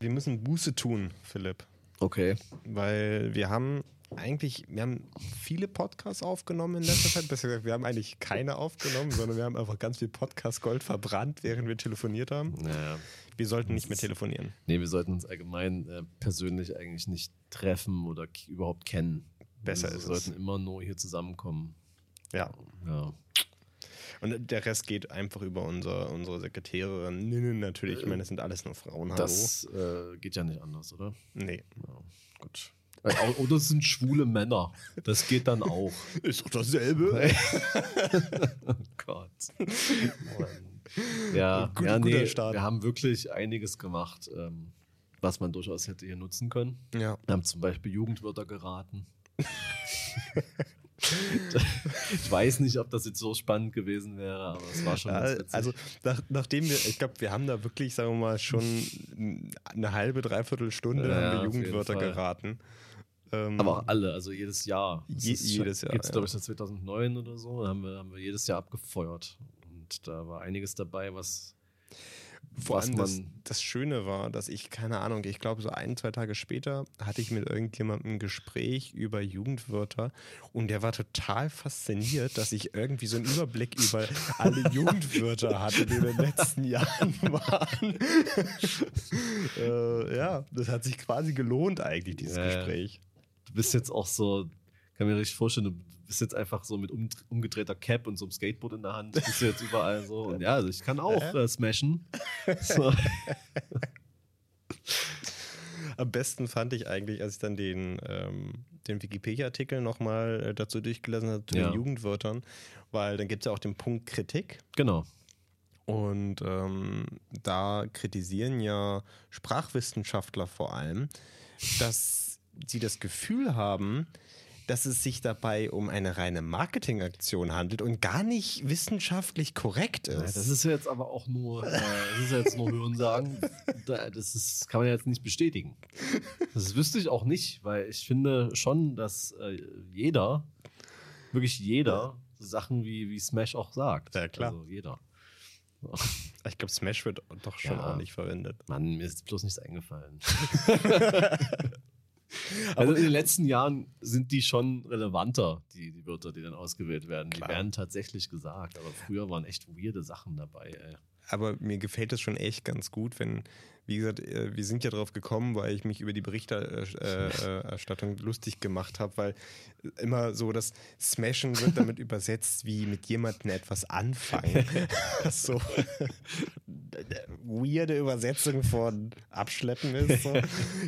Wir müssen Buße tun, Philipp. Okay. Weil wir haben eigentlich, wir haben viele Podcasts aufgenommen in letzter Zeit. Besser gesagt, wir haben eigentlich keine aufgenommen, sondern wir haben einfach ganz viel Podcast-Gold verbrannt, während wir telefoniert haben. Naja. Wir sollten nicht mehr telefonieren. Nee, wir sollten uns allgemein äh, persönlich eigentlich nicht treffen oder überhaupt kennen. Besser wir ist es. sollten immer nur hier zusammenkommen. Ja. Ja. Und der Rest geht einfach über unser, unsere Sekretärinnen natürlich. Ich meine, das sind alles nur Frauen. Hallo. Das äh, geht ja nicht anders, oder? nee. Ja, gut. Äh, Oder es sind schwule Männer. Das geht dann auch. Ist doch dasselbe. oh Gott. Mann. Ja, Gut- ja nee, Start. wir haben wirklich einiges gemacht, ähm, was man durchaus hätte hier nutzen können. Ja. Wir haben zum Beispiel Jugendwörter geraten. ich weiß nicht, ob das jetzt so spannend gewesen wäre, aber es war schon Ja, also nach, nachdem wir, ich glaube, wir haben da wirklich, sagen wir mal, schon eine halbe, dreiviertel Stunde Ja, haben wir Jugendwörter geraten. Ähm, aber auch alle, also jedes Jahr. Je- jedes Jahr, Gibt es, ja. glaube ich, seit 2009 oder so. Da haben wir, haben wir jedes Jahr abgefeuert. Und da war einiges dabei, was, Vor allem das, das Schöne war, dass ich, keine Ahnung, ich glaube, so ein, zwei Tage später hatte ich mit irgendjemandem ein Gespräch über Jugendwörter und der war total fasziniert, dass ich irgendwie so einen Überblick über alle Jugendwörter hatte, die in den letzten Jahren waren. äh, ja, das hat sich quasi gelohnt, eigentlich, dieses ja. Gespräch. Du bist jetzt auch so, kann mir richtig vorstellen, du bist jetzt einfach so mit um, umgedrehter Cap und so einem Skateboard in der Hand. Bist du jetzt überall so. Und ja, also ich kann auch äh, smashen. So. Am besten fand ich eigentlich, als ich dann den, ähm, den Wikipedia-Artikel nochmal äh, dazu durchgelesen habe, zu Ja. den Jugendwörtern, weil dann gibt es ja auch den Punkt Kritik. Genau. Und ähm, da kritisieren ja Sprachwissenschaftler vor allem, dass sie das Gefühl haben, dass es sich dabei um eine reine Marketingaktion handelt und gar nicht wissenschaftlich korrekt Ja, ist. das ist ja jetzt aber auch nur, äh, das ist ja jetzt nur Hörensagen. Da- Das ist, kann man ja jetzt nicht bestätigen. Das wüsste ich auch nicht, weil ich finde schon, dass äh, jeder, wirklich jeder, so Sachen wie, wie Smash auch sagt. Ja, klar. Also jeder. ich glaube, Smash wird doch schon Ja. auch nicht verwendet. Mann, mir ist bloß nichts eingefallen. also in den letzten Jahren sind die schon relevanter, die, die Wörter, die dann ausgewählt werden. Klar. Die werden tatsächlich gesagt, aber früher waren echt weirde Sachen dabei, ey. Aber mir gefällt es schon echt ganz gut, wenn, wie gesagt, äh, wir sind ja drauf gekommen, weil ich mich über die Berichterstattung lustig gemacht habe, weil immer so das Smashen wird damit übersetzt, wie mit jemandem etwas anfangen. so weirde Übersetzung von abschleppen ist, so.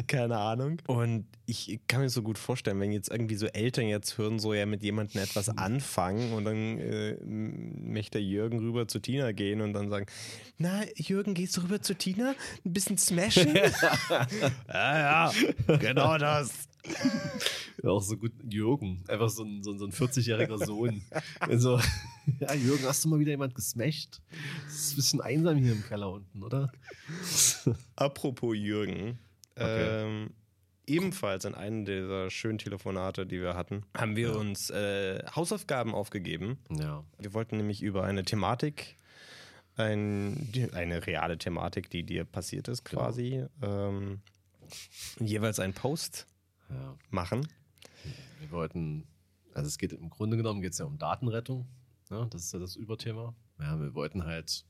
keine Ahnung. Und ich kann mir so gut vorstellen, wenn jetzt irgendwie so Eltern jetzt hören, so ja mit jemandem etwas anfangen und dann äh, möchte Jürgen rüber zu Tina gehen und dann sagen, na Jürgen, gehst du rüber zu Tina? Ein bisschen smashen? ja, ja, genau das. Ja, auch so gut Jürgen, einfach so ein, so ein, so ein 40-jähriger Sohn. Also, ja, Jürgen, hast du mal wieder jemand gesmasht? Es ist ein bisschen einsam hier im Keller unten, oder? Apropos Jürgen, Okay. ähm, ebenfalls in einem dieser schönen Telefonate, die wir hatten, haben wir uns äh, Hausaufgaben aufgegeben. Ja. Wir wollten nämlich über eine Thematik, ein, eine reale Thematik, die dir passiert ist, quasi, ähm, jeweils einen Post ja. machen. Wir wollten, also es geht im Grunde genommen geht es ja um Datenrettung. Ja, das ist ja das Überthema. Ja, wir wollten halt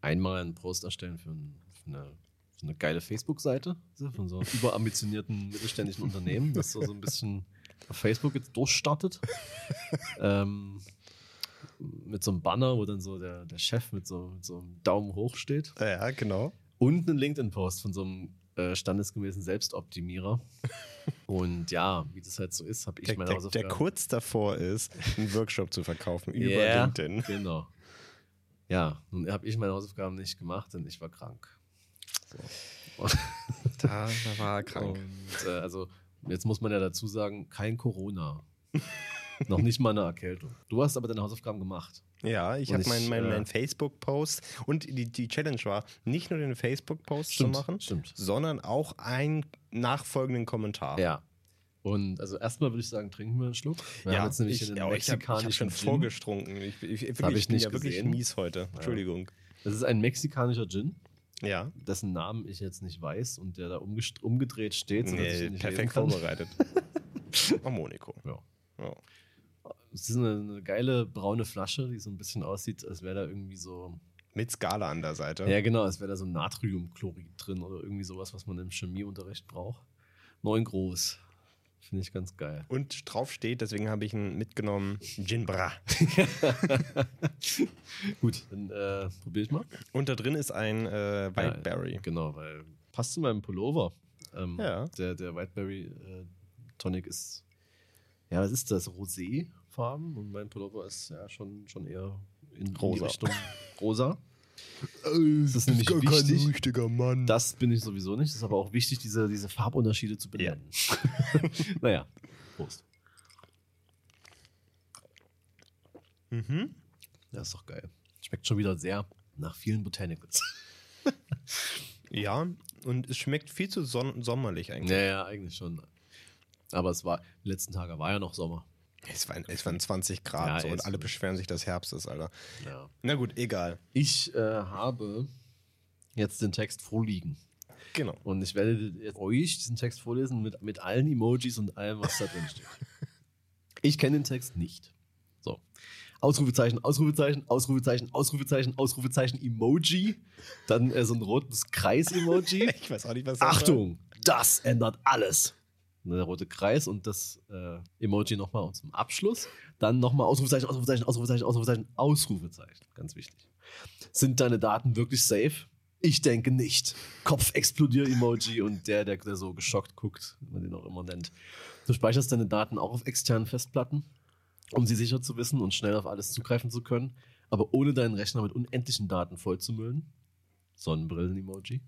einmal einen Post erstellen für, ein, für eine, für eine geile Facebook-Seite so, von so einem überambitionierten mittelständischen Unternehmen, das so, so ein bisschen auf Facebook jetzt durchstartet. ähm, mit so einem Banner, wo dann so der, der Chef mit so, mit so einem Daumen hoch steht. Ja, genau. Und einen LinkedIn-Post von so einem äh, standesgemäßen Selbstoptimierer. Und ja, wie das halt so ist, habe ich Der, meine der, der Hausaufgaben. kurz davor ist, einen Workshop zu verkaufen über Ja, LinkedIn. Genau. Ja, nun habe ich meine Hausaufgaben nicht gemacht, denn ich war krank. So. Da, da war er krank. Und äh, also, jetzt muss man ja dazu sagen, kein Corona. Noch nicht mal eine Erkältung. Du hast aber deine Hausaufgaben gemacht. Ja, ich habe meinen mein, äh, mein Facebook-Post und die, die Challenge war, nicht nur den Facebook-Post zu machen, stimmt. sondern auch einen nachfolgenden Kommentar. Ja. Und also erstmal würde ich sagen, trinken wir einen Schluck. Wir ja jetzt nämlich ich, hier ja, einen ich habe hab schon vorgestrunken. Ich, ich, wirklich, hab ich ich bin nicht ja wirklich gesehen. mies heute. Entschuldigung. Das ist ein mexikanischer Gin. Ja. dessen Namen ich jetzt nicht weiß und der da umgedreht steht. sodass ich ihn Nee, nicht perfekt vorbereitet. oh, Monaco. Ja. Ja. Es ist eine, eine geile braune Flasche, die so ein bisschen aussieht, als wäre da irgendwie so. Mit Skala an der Seite. Ja, genau, als wäre da so Natriumchlorid drin oder irgendwie sowas, was man im Chemieunterricht braucht. Neun groß. Finde ich ganz geil. Und drauf steht, deswegen habe ich ihn mitgenommen, Gin Bra. Gut, dann äh, probiere ich mal. Und da drin ist ein äh, Whiteberry. Ja, genau, weil passt zu meinem Pullover. Ähm, Ja. Der, der Whiteberry äh, Tonic ist, ja, was ist das? Rosé-Farben und mein Pullover ist ja schon, schon eher in, in die Rosa. Richtung rosa. Das ist nämlich wichtig. richtiger Mann. Das bin ich sowieso nicht. Es ist aber auch wichtig, diese, diese Farbunterschiede zu benennen. naja, Prost. mhm. Ja, ist doch geil. Schmeckt schon wieder sehr nach vielen Botanicals. Ja, und es schmeckt viel zu son sommerlich eigentlich. Ja, ja, eigentlich schon. Aber es war, die letzten Tage war ja noch Sommer. Es, waren, es waren 20 Grad Ja, so, und alle beschweren sich, dass Herbst ist, Alter. Ja. Na gut, egal. Ich äh, habe jetzt den Text vorliegen. Genau. Und ich werde jetzt euch diesen Text vorlesen mit, mit allen Emojis und allem, was da drin steht. Ich kenne den Text nicht. So. Ausrufezeichen, Ausrufezeichen, Ausrufezeichen, Ausrufezeichen, Ausrufezeichen, Emoji. Dann äh, so ein rotes Kreis-Emoji. Ich weiß auch nicht, was das Achtung, das ändert alles. Der rote Kreis und das äh, Emoji nochmal zum Abschluss. Dann nochmal Ausrufezeichen, Ausrufezeichen, Ausrufezeichen, Ausrufezeichen, Ausrufezeichen. Ganz wichtig. Sind deine Daten wirklich safe? Ich denke nicht. Kopf explodier Emoji und der, der, der so geschockt guckt, wie man den auch immer nennt. Du speicherst deine Daten auch auf externen Festplatten, um sie sicher zu wissen und schnell auf alles zugreifen zu können, aber ohne deinen Rechner mit unendlichen Daten vollzumüllen. Sonnenbrillen-Emoji.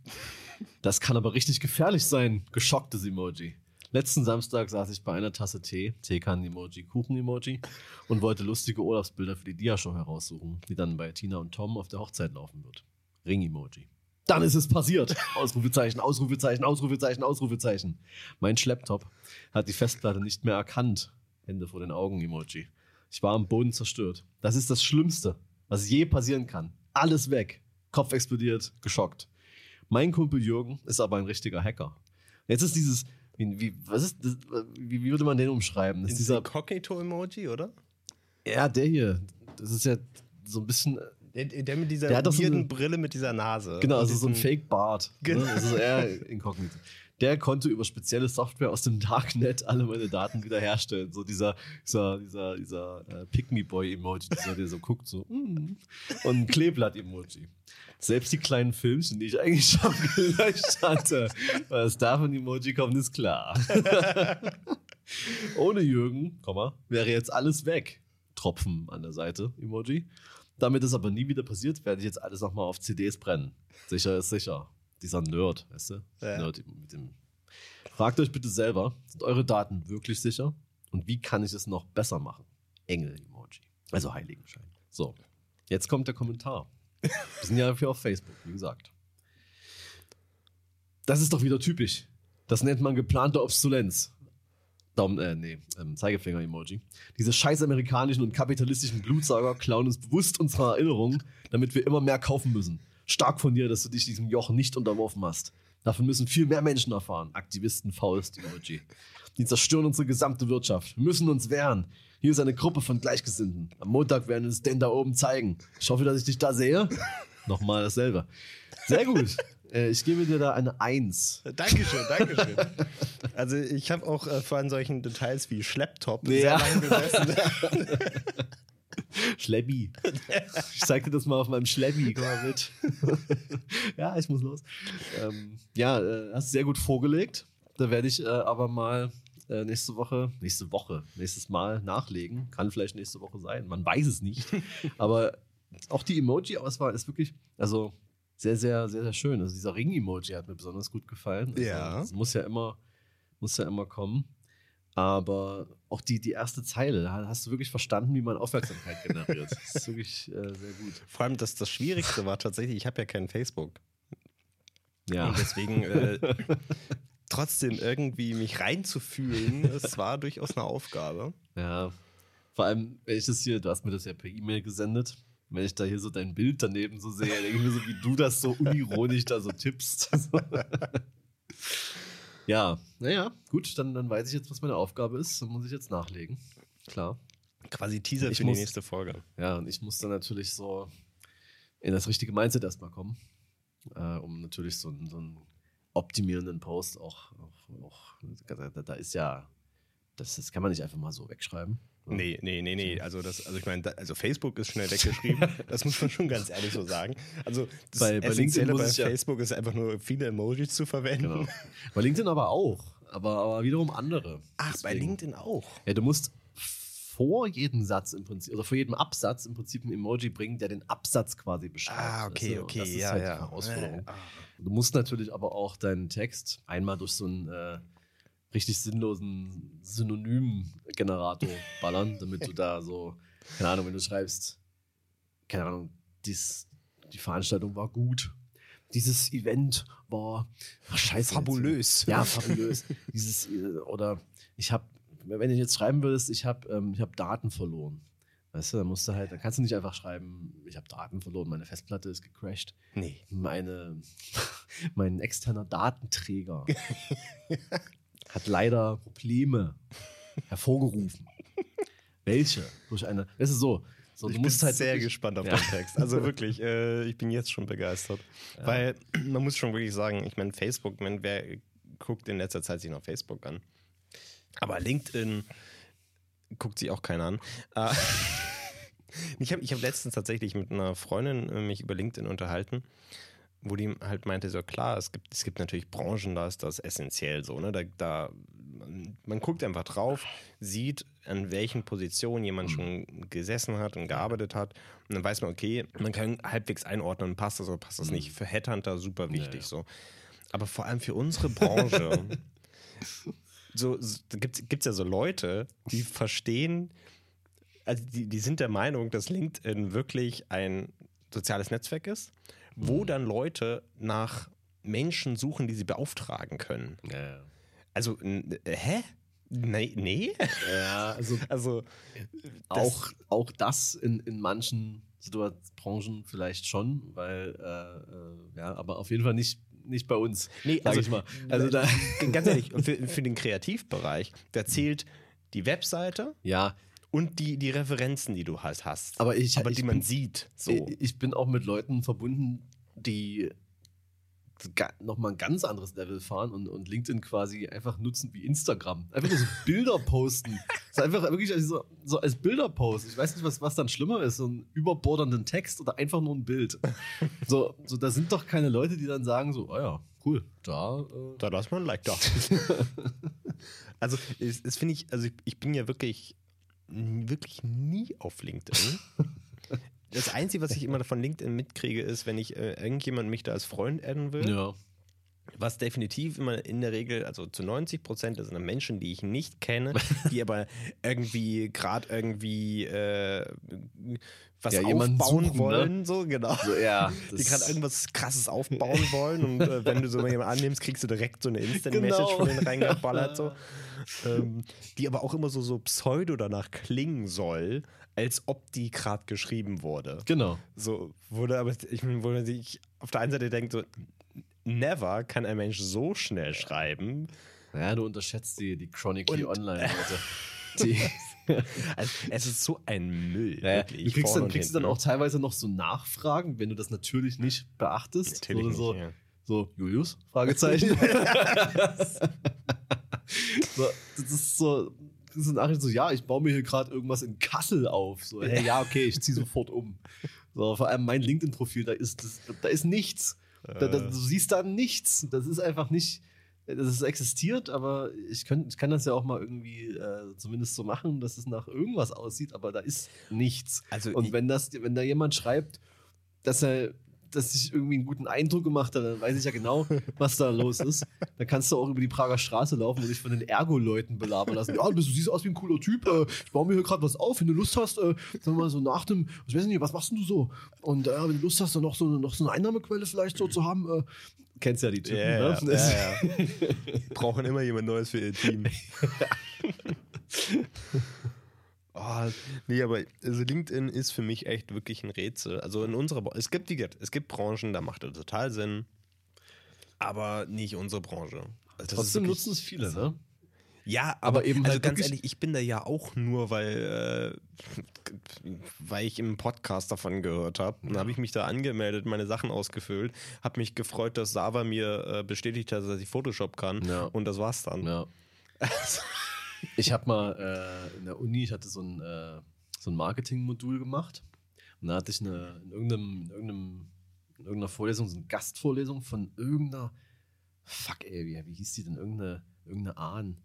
Das kann aber richtig gefährlich sein. Geschocktes Emoji. Letzten Samstag saß ich bei einer Tasse Tee, Teekannen-Emoji, Kuchen-Emoji und wollte lustige Urlaubsbilder für die Dia-Show heraussuchen, die dann bei Tina und Tom auf der Hochzeit laufen wird. Ring-Emoji. Dann ist es passiert. Ausrufezeichen, Ausrufezeichen, Ausrufezeichen, Ausrufezeichen. Mein Schlepptop hat die Festplatte nicht mehr erkannt. Hände vor den Augen, Emoji. Ich war am Boden zerstört. Das ist das Schlimmste, was je passieren kann. Alles weg. Kopf explodiert, geschockt. Mein Kumpel Jürgen ist aber ein richtiger Hacker. Jetzt ist dieses, wie, wie, was ist das, wie, wie würde man den umschreiben? Das ist dieser, Incognito-Emoji, oder? ja, der hier. Das ist ja so ein bisschen, Der, der mit dieser Der hat so eine- Brille mit dieser Nase. genau, also so ein Fake-Bart. Genau. Ne? Das ist eher inkognito. Der konnte über spezielle Software aus dem Darknet alle meine Daten wiederherstellen. So dieser, dieser, dieser, dieser äh, Pick-Me-Boy-Emoji, dieser, der so guckt, so, mm. und ein Kleeblatt-Emoji. Selbst die kleinen Filmchen, die ich eigentlich schon gelöscht hatte, was da von Emoji kommt, ist klar. Ohne Jürgen, Komma, wäre jetzt alles weg. Tropfen an der Seite, Emoji. Damit es aber nie wieder passiert, werde ich jetzt alles nochmal auf CDs brennen. Sicher ist sicher. Dieser Nerd, weißt du? Ja. Nerd mit dem. Fragt euch bitte selber, sind eure Daten wirklich sicher? Und wie kann ich es noch besser machen? Engel-Emoji. Also Heiligenschein. So, jetzt kommt der Kommentar. Wir sind ja für auf Facebook, wie gesagt. Das ist doch wieder typisch. Das nennt man geplante Obsolenz. Daumen, äh, nee, ähm, Zeigefinger-Emoji. Diese scheiß amerikanischen und kapitalistischen Blutsauger klauen uns bewusst unsere Erinnerungen, damit wir immer mehr kaufen müssen. Stark von dir, dass du dich diesem Joch nicht unterworfen hast. Davon müssen viel mehr Menschen erfahren. Aktivisten, Faust-Emoji. Die zerstören unsere gesamte Wirtschaft. Wir müssen uns wehren. Hier ist eine Gruppe von Gleichgesinnten. Am Montag werden wir uns den da oben zeigen. Ich hoffe, dass ich dich da sehe. Nochmal dasselbe. Sehr gut. Äh, ich gebe dir da eine Eins. Dankeschön, Dankeschön. Also ich habe auch äh, vor an solchen Details wie Schlepptop Ja. sehr lange gesessen. Schleppi. Ich zeig dir das mal auf meinem Schleppi. Komm mal mit. ja, ich muss los. Ähm, ja, äh, hast du sehr gut vorgelegt. Da werde ich äh, aber mal äh, nächste Woche, nächste Woche, nächstes Mal nachlegen. Kann vielleicht nächste Woche sein. Man weiß es nicht. aber auch die Emoji-Auswahl ist wirklich, also sehr, sehr, sehr, sehr schön. Also dieser Ring-Emoji hat mir besonders gut gefallen. Also, Ja. Es muss ja immer, muss ja immer kommen. Aber auch die, die erste Zeile, da hast du wirklich verstanden, wie man Aufmerksamkeit generiert. Das ist wirklich äh, sehr gut. Vor allem das, das Schwierigste war tatsächlich, ich habe ja kein Facebook. Ja. Und deswegen äh, trotzdem irgendwie mich reinzufühlen, es war durchaus eine Aufgabe. ja. Vor allem, wenn ich das hier, du hast mir das ja per E-Mail gesendet. wenn ich da hier so dein Bild daneben so sehe, denke ich mir so, wie du das so unironisch da so tippst. ja, naja, gut, dann, dann weiß ich jetzt, was meine Aufgabe ist. Dann muss ich jetzt nachlegen. Klar. Quasi Teaser Ich für muss- die nächste Folge. Ja, und ich muss dann natürlich so in das richtige Mindset erstmal kommen, äh, um natürlich so, einen- so einen optimierenden Post auch, auch, auch da, da ist ja, das, das kann man nicht einfach mal so wegschreiben. Nee, nee, nee, nee. Also, das, also ich meine, also Facebook ist schnell weggeschrieben. das muss man schon ganz ehrlich so sagen. Also das Bei- bei LinkedIn bei ich ja- Facebook ist einfach nur viele Emojis zu verwenden. Genau. Bei LinkedIn aber auch, aber, aber wiederum andere. Ach, bei Deswegen- LinkedIn auch. Ja, du musst vor jedem Satz im Prinzip, oder vor jedem Absatz im Prinzip ein Emoji bringen, der den Absatz quasi beschreibt. Ah, okay? Und okay, Das ist ja, halt ja. die Herausforderung. Äh, ah. Du musst natürlich aber auch deinen Text einmal durch so einen äh, richtig sinnlosen Synonym-Generator ballern, damit du da so, keine Ahnung, wenn du schreibst, keine Ahnung, dies, die Veranstaltung war gut. Dieses Event war ach, scheiße. Fabulös. Ja, fabulös. Dieses, äh, oder ich habe, wenn du jetzt schreiben würdest, ich habe ähm, ich hab Daten verloren. Weißt du, dann musst du halt, dann kannst du nicht einfach schreiben, ich habe Daten verloren, meine Festplatte ist gecrashed Nee. meine, mein externer Datenträger hat leider Probleme hervorgerufen. Welche? Durch eine. Es ist so. so ich bin halt sehr wirklich- gespannt auf Ja. den Text. Also wirklich, äh, ich bin jetzt schon begeistert. Ja. Weil man muss schon wirklich sagen, ich meine, Facebook, meine, wer guckt in letzter Zeit sich noch Facebook an? Aber LinkedIn guckt sich auch keiner an. Äh, ich habe ich hab letztens tatsächlich mit einer Freundin äh, mich über LinkedIn unterhalten, wo die halt meinte, so klar, es gibt, es gibt natürlich Branchen, da ist das essentiell so, ne? Da, da man, man guckt einfach drauf, sieht, an welchen Positionen jemand schon gesessen hat und gearbeitet hat. Und dann weiß man, okay, man kann halbwegs einordnen, passt das oder passt das nicht. Für Headhunter super wichtig Ja, ja. so. Aber vor allem für unsere Branche, so, so gibt es ja so Leute, die verstehen, also die, die sind der Meinung, dass LinkedIn wirklich ein soziales Netzwerk ist, wo dann Leute nach Menschen suchen, die sie beauftragen können. Ja. Also, äh, hä? Nee, nee? ja, also Also, auch, auch das in, in manchen Situationen, Branchen vielleicht schon, weil, äh, äh, ja, aber auf jeden Fall nicht, nicht bei uns. nee, sag also, ich mal. Also da, ganz ehrlich, für, für den Kreativbereich, da zählt die Webseite ja, und die, die Referenzen, die du halt hast. aber ich, aber ich die bin, man sieht. So. Ich, bin auch mit Leuten verbunden, die nochmal ein ganz anderes Level fahren und, und LinkedIn quasi einfach nutzen wie Instagram. Einfach nur so Bilder posten. Ist einfach wirklich also so, so als Bilderpost. Ich weiß nicht, was, was dann schlimmer ist, so einen überbordernden Text oder einfach nur ein Bild. So, so da sind doch keine Leute, die dann sagen so, oh ja, cool, da, äh, Da lass mal ein Like da. also, es, es finde ich, also ich, ich bin ja wirklich, wirklich nie auf LinkedIn. Das Einzige, was ich immer von LinkedIn mitkriege, ist, wenn ich äh, irgendjemand mich da als Freund adden will, ja. Was definitiv immer in der Regel, also zu 90 Prozent, das sind Menschen, die ich nicht kenne, die aber irgendwie gerade irgendwie äh, was Ja, aufbauen suchen, ne? wollen, so genau So, ja, die gerade irgendwas krasses aufbauen wollen und äh, wenn du so jemanden annimmst, kriegst du direkt so eine Instant-Message Genau. von denen reingeballert, so. ähm, die aber auch immer so, so pseudo danach klingen soll, als ob die gerade geschrieben wurde. Genau. So wurde aber, ich meine, wo man sich auf der einen Seite denkt, so, never kann ein Mensch so schnell schreiben. Ja, du unterschätzt die, die Chronically Und- Online-Leute. Die, Also, es ist so ein Müll. Ja, wirklich, du kriegst dann, kriegst du dann auch teilweise noch so Nachfragen, wenn du das natürlich nicht beachtest. Natürlich so, nicht, so, ja. so, Julius? Fragezeichen. so, das ist so, das ist eine Nachricht so, ja, ich baue mir hier gerade irgendwas in Kassel auf. So, hey, ja, okay, ich ziehe sofort um. So, vor allem mein LinkedIn-Profil, da ist, das, da ist nichts. Da, da, du siehst da nichts. Das ist einfach nicht. Das ist existiert, aber ich, könnt, ich kann das ja auch mal irgendwie äh, zumindest so machen, dass es nach irgendwas aussieht, aber da ist nichts. Also Und wenn das, wenn da jemand schreibt, dass er, dass sich irgendwie einen guten Eindruck gemacht hat, dann weiß ich ja genau, was da los ist. Dann kannst du auch über die Prager Straße laufen und dich von den Ergo-Leuten belabern lassen. Ja, du, siehst aus wie ein cooler Typ. Äh, ich baue mir hier gerade was auf. Wenn du Lust hast, äh, sagen wir mal so nach dem, ich weiß nicht, was machst denn du so? Und äh, wenn du Lust hast, dann noch so, eine- noch so eine Einnahmequelle vielleicht so zu haben. Äh, kennst ja die Typen, ja, ne? ja, ja. Brauchen immer jemand Neues für ihr Team. Oh, nee, aber also LinkedIn ist für mich echt wirklich ein Rätsel. Also in unserer es gibt, wie gesagt, es gibt Branchen, da macht das total Sinn, aber nicht unsere Branche. Also Trotzdem wirklich- nutzen es viele, ne? Ja, aber, Aber eben also halt ganz ehrlich, ich bin da ja auch nur, weil, äh, weil ich im Podcast davon gehört habe. Dann habe ich mich da angemeldet, meine Sachen ausgefüllt, habe mich gefreut, dass Sava mir äh, bestätigt hat, dass ich Photoshop kann. Ja. Und das war's dann. Ja. Ich habe mal äh, in der Uni, ich hatte so ein, äh, so ein Marketing-Modul gemacht. Und da hatte ich eine, in, irgendeinem, in, irgendeinem, in irgendeiner Vorlesung, so eine Gastvorlesung von irgendeiner, fuck ey, wie, wie hieß die denn? Irgendeine, irgendeine Ahn,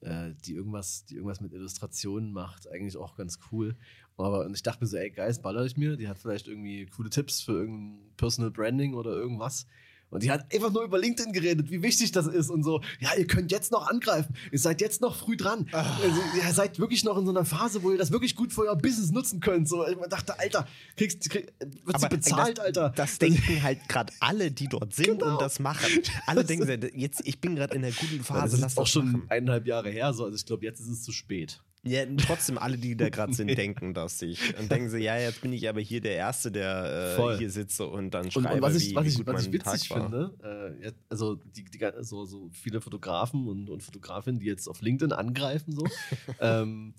äh, die, irgendwas, die irgendwas mit Illustrationen macht. Eigentlich auch ganz cool. Aber und ich dachte mir so, ey, geil, baller ich mir. Die hat vielleicht irgendwie coole Tipps für irgendein Personal Branding oder irgendwas. Und die hat einfach nur über LinkedIn geredet, wie wichtig das ist und so. Ja, ihr könnt jetzt noch angreifen. Ihr seid jetzt noch früh dran. Also, ihr seid wirklich noch in so einer Phase, wo ihr das wirklich gut für euer Business nutzen könnt. So, ich dachte, Alter, kriegst, krieg, wird sie bezahlt, das, Alter. Das denken halt gerade alle, die dort sind Genau. und das machen. Alle denken, sich, jetzt, ich bin gerade in der guten Phase, das lass ist auch das schon machen. eineinhalb Jahre her. So. Also ich glaube, jetzt ist es zu spät. Ja, trotzdem alle, die da gerade sind, denken das sich. Und denken sie, ja, jetzt bin ich aber hier der Erste, der äh, hier sitze und dann Und, schreibe, und was ich, wie, was wie ich, gut was ich witzig finde, äh, also die, die, so, so viele Fotografen und, und Fotografinnen, die jetzt auf LinkedIn angreifen, so. ähm,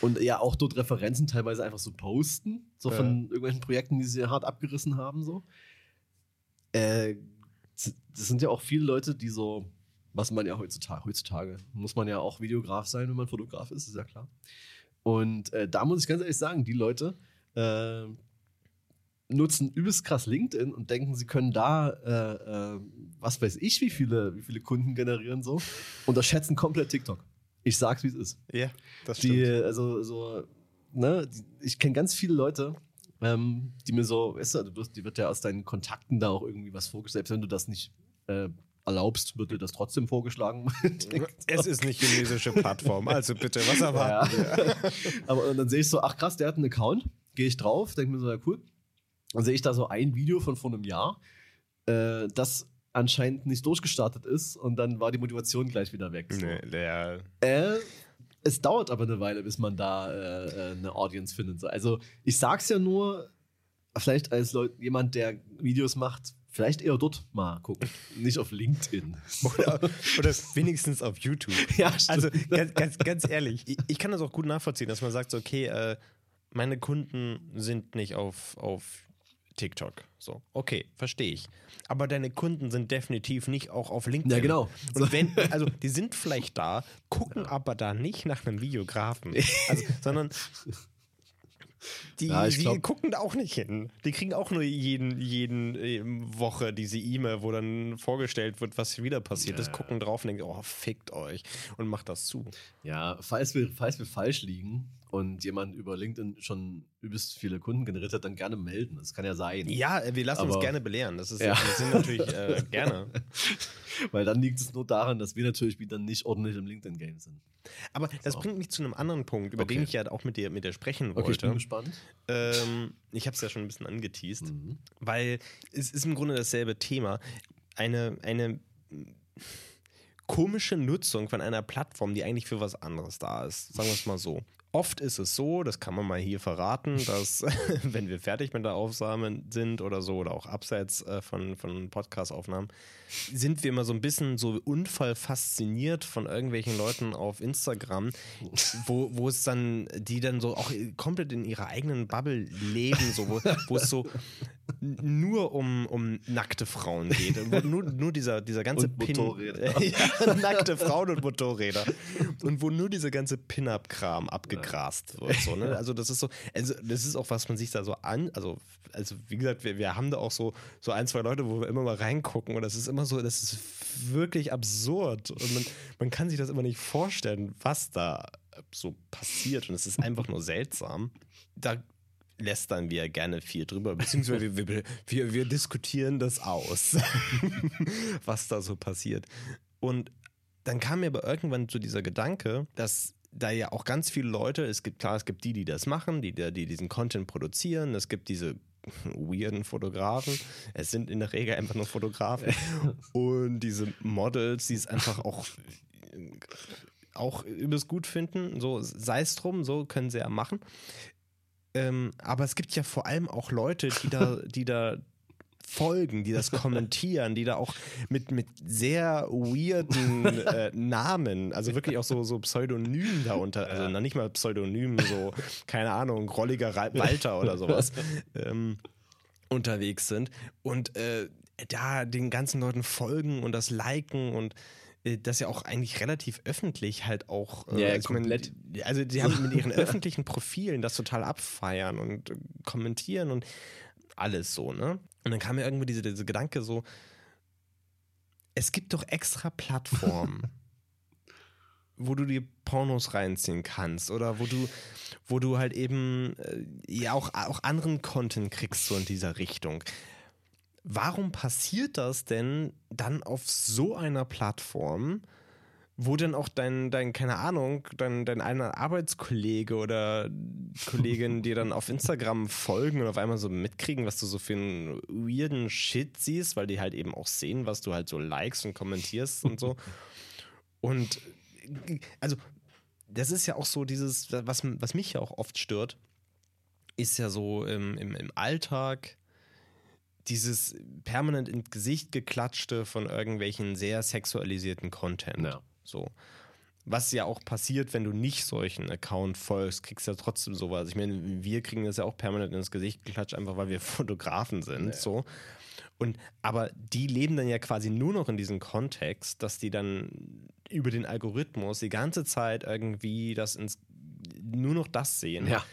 und ja auch dort Referenzen teilweise einfach so posten, so Ja. von irgendwelchen Projekten, die sie hart abgerissen haben, so. Äh, das sind ja auch viele Leute, die so, was man ja heutzutage, heutzutage muss man ja auch Videograf sein, wenn man Fotograf ist, ist ja klar. Und äh, da muss ich ganz ehrlich sagen, die Leute äh, nutzen übelst krass LinkedIn und denken, sie können da, äh, äh, was weiß ich, wie viele, wie viele Kunden generieren so, unterschätzen komplett TikTok. Ich sag's, wie es ist. Ja, das Die, stimmt. also so, ne, die, ich kenne ganz viele Leute, ähm, die mir so, weißt du, die wird ja aus deinen Kontakten da auch irgendwie was vorgeschlagen. Selbst wenn du das nicht äh, erlaubst, wird dir das trotzdem vorgeschlagen. Es ist eine chinesische Plattform, also bitte, was erwarten Ja. wir? Aber und dann sehe ich so, ach krass, der hat einen Account. Gehe ich drauf, denke mir so, ja cool. Dann sehe ich da so ein Video von vor einem Jahr, äh, das anscheinend nicht durchgestartet ist und dann war die Motivation gleich wieder weg. So. Nee, der, Äh, es dauert aber eine Weile, bis man da äh, äh, eine Audience findet. So. Also ich sag's ja nur, vielleicht als Leut jemand, der Videos macht, vielleicht eher dort mal gucken, nicht auf LinkedIn. oder, oder wenigstens auf YouTube. ja, Also stimmt. ganz, ganz, ganz ehrlich, ich, ich kann das auch gut nachvollziehen, dass man sagt, so, okay, äh, meine Kunden sind nicht auf, auf TikTok. So, okay, verstehe ich. Aber deine Kunden sind definitiv nicht auch auf LinkedIn. Ja, genau. Und wenn, also die sind vielleicht da, gucken aber da nicht nach einem Videografen, also, sondern die, Ja, die glaub- gucken da auch nicht hin. Die kriegen auch nur jeden, jeden ähm, Woche diese E-Mail, wo dann vorgestellt wird, was wieder passiert ist, Ja. gucken drauf und denken, oh, fickt euch und macht das zu. Ja, falls wir, falls wir falsch liegen und jemand über LinkedIn schon übelst viele Kunden generiert hat, dann gerne melden. Das kann ja sein. Ja, äh, wir lassen uns Aber- gerne belehren. Das ist, Ja. wir sind natürlich äh, gerne. Weil dann liegt es nur daran, dass wir natürlich wieder nicht ordentlich im LinkedIn-Game sind. Aber das So. bringt mich zu einem anderen Punkt, über Okay. den ich ja auch mit dir, mit dir sprechen Okay, ich bin wollte. gespannt. ähm, ich habe es ja schon ein bisschen angeteased, Mhm. weil es ist im Grunde dasselbe Thema. Eine, eine komische Nutzung von einer Plattform, die eigentlich für was anderes da ist. Sagen wir es mal so. Oft ist es so, das kann man mal hier verraten, dass wenn wir fertig mit der Aufnahme sind oder so oder auch abseits äh, von, von Podcast-Aufnahmen, sind wir immer so ein bisschen so unfallfasziniert von irgendwelchen Leuten auf Instagram, wo, wo es dann, die dann so auch komplett in ihrer eigenen Bubble leben, so, wo, wo es so nur um, um nackte Frauen geht. Nur, nur dieser, dieser ganze Und Pin. Motorräder. ja, nackte Frauen und Motorräder. Und wo nur dieser ganze Pin-Up-Kram abgegrast wird. So, ne? Also, das ist so, also das ist auch, was man sich da so an, also, also wie gesagt, wir, wir haben da auch so, so ein, zwei Leute, wo wir immer mal reingucken und das ist immer so, das ist wirklich absurd. Und man, man kann sich das immer nicht vorstellen, was da so passiert. Und es ist einfach nur seltsam. Da lästern wir gerne viel drüber, beziehungsweise wir, wir, wir, diskutieren das aus, was da so passiert. Und dann kam mir aber irgendwann so dieser Gedanke, dass da ja auch ganz viele Leute, es gibt klar, es gibt die, die das machen, die, die diesen Content produzieren, es gibt diese weirden Fotografen, es sind in der Regel einfach nur Fotografen und diese Models, die es einfach auch auch übelst gut finden. So sei es drum, so können sie ja machen. Ähm, aber es gibt ja vor allem auch Leute, die da, die da folgen, die das kommentieren, die da auch mit, mit sehr weirden äh, Namen, also wirklich auch so, so Pseudonymen darunter, also noch nicht mal Pseudonymen, so, keine Ahnung, Rolliger Walter oder sowas, ähm, unterwegs sind und äh, da den ganzen Leuten folgen und das liken und das ja auch eigentlich relativ öffentlich halt auch. Äh, ja, also komplett. Meine, also die haben mit ihren öffentlichen Profilen das total abfeiern und äh, kommentieren und alles so, ne? Und dann kam mir irgendwie diese, diese Gedanke so, es gibt doch extra Plattformen, wo du dir Pornos reinziehen kannst oder wo du, wo du halt eben äh, ja auch, auch anderen Content kriegst so in dieser Richtung. Warum passiert das denn dann auf so einer Plattform, wo dann auch dein, dein keine Ahnung, dein, dein einer Arbeitskollege oder Kollegin dir dann auf Instagram folgen und auf einmal so mitkriegen, was du so für einen weirden Shit siehst, weil die halt eben auch sehen, was du halt so likest und kommentierst und so. Und also, das ist ja auch so dieses, was, was mich ja auch oft stört, ist ja so im, im, im Alltag dieses permanent ins Gesicht geklatschte von irgendwelchen sehr sexualisierten Content. Ja. So. Was ja auch passiert, wenn du nicht solchen Account folgst, kriegst du ja trotzdem sowas. Ich meine, wir kriegen das ja auch permanent ins Gesicht geklatscht, einfach weil wir Fotografen sind. Ja. So. Und, aber die leben dann ja quasi nur noch in diesem Kontext, dass die dann über den Algorithmus die ganze Zeit irgendwie das ins, nur noch das sehen. Ja.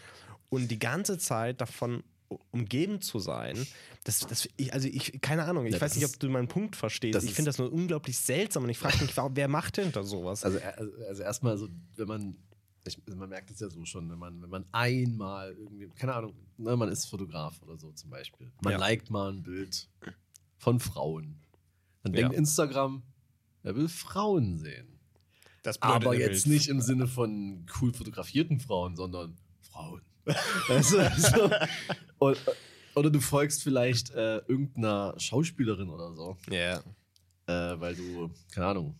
Und die ganze Zeit davon umgeben zu sein, das, das, ich, also ich, keine Ahnung, ich ja, weiß nicht, ob du meinen Punkt verstehst. Ich finde das nur unglaublich seltsam und ich frage mich, wer macht denn da sowas? Also, also, also erstmal, so, wenn man, ich, also man merkt es ja so schon, wenn man, wenn man einmal irgendwie, keine Ahnung, ne, man ist Fotograf oder so zum Beispiel. Man ja. liked mal ein Bild von Frauen. Dann denkt ja. Instagram, er will Frauen sehen. Aber jetzt Bild. nicht im Sinne von cool fotografierten Frauen, sondern Frauen. Weißt du, also, und, oder du folgst vielleicht äh, irgendeiner Schauspielerin oder so. Ja. Yeah. Äh, weil du, keine Ahnung,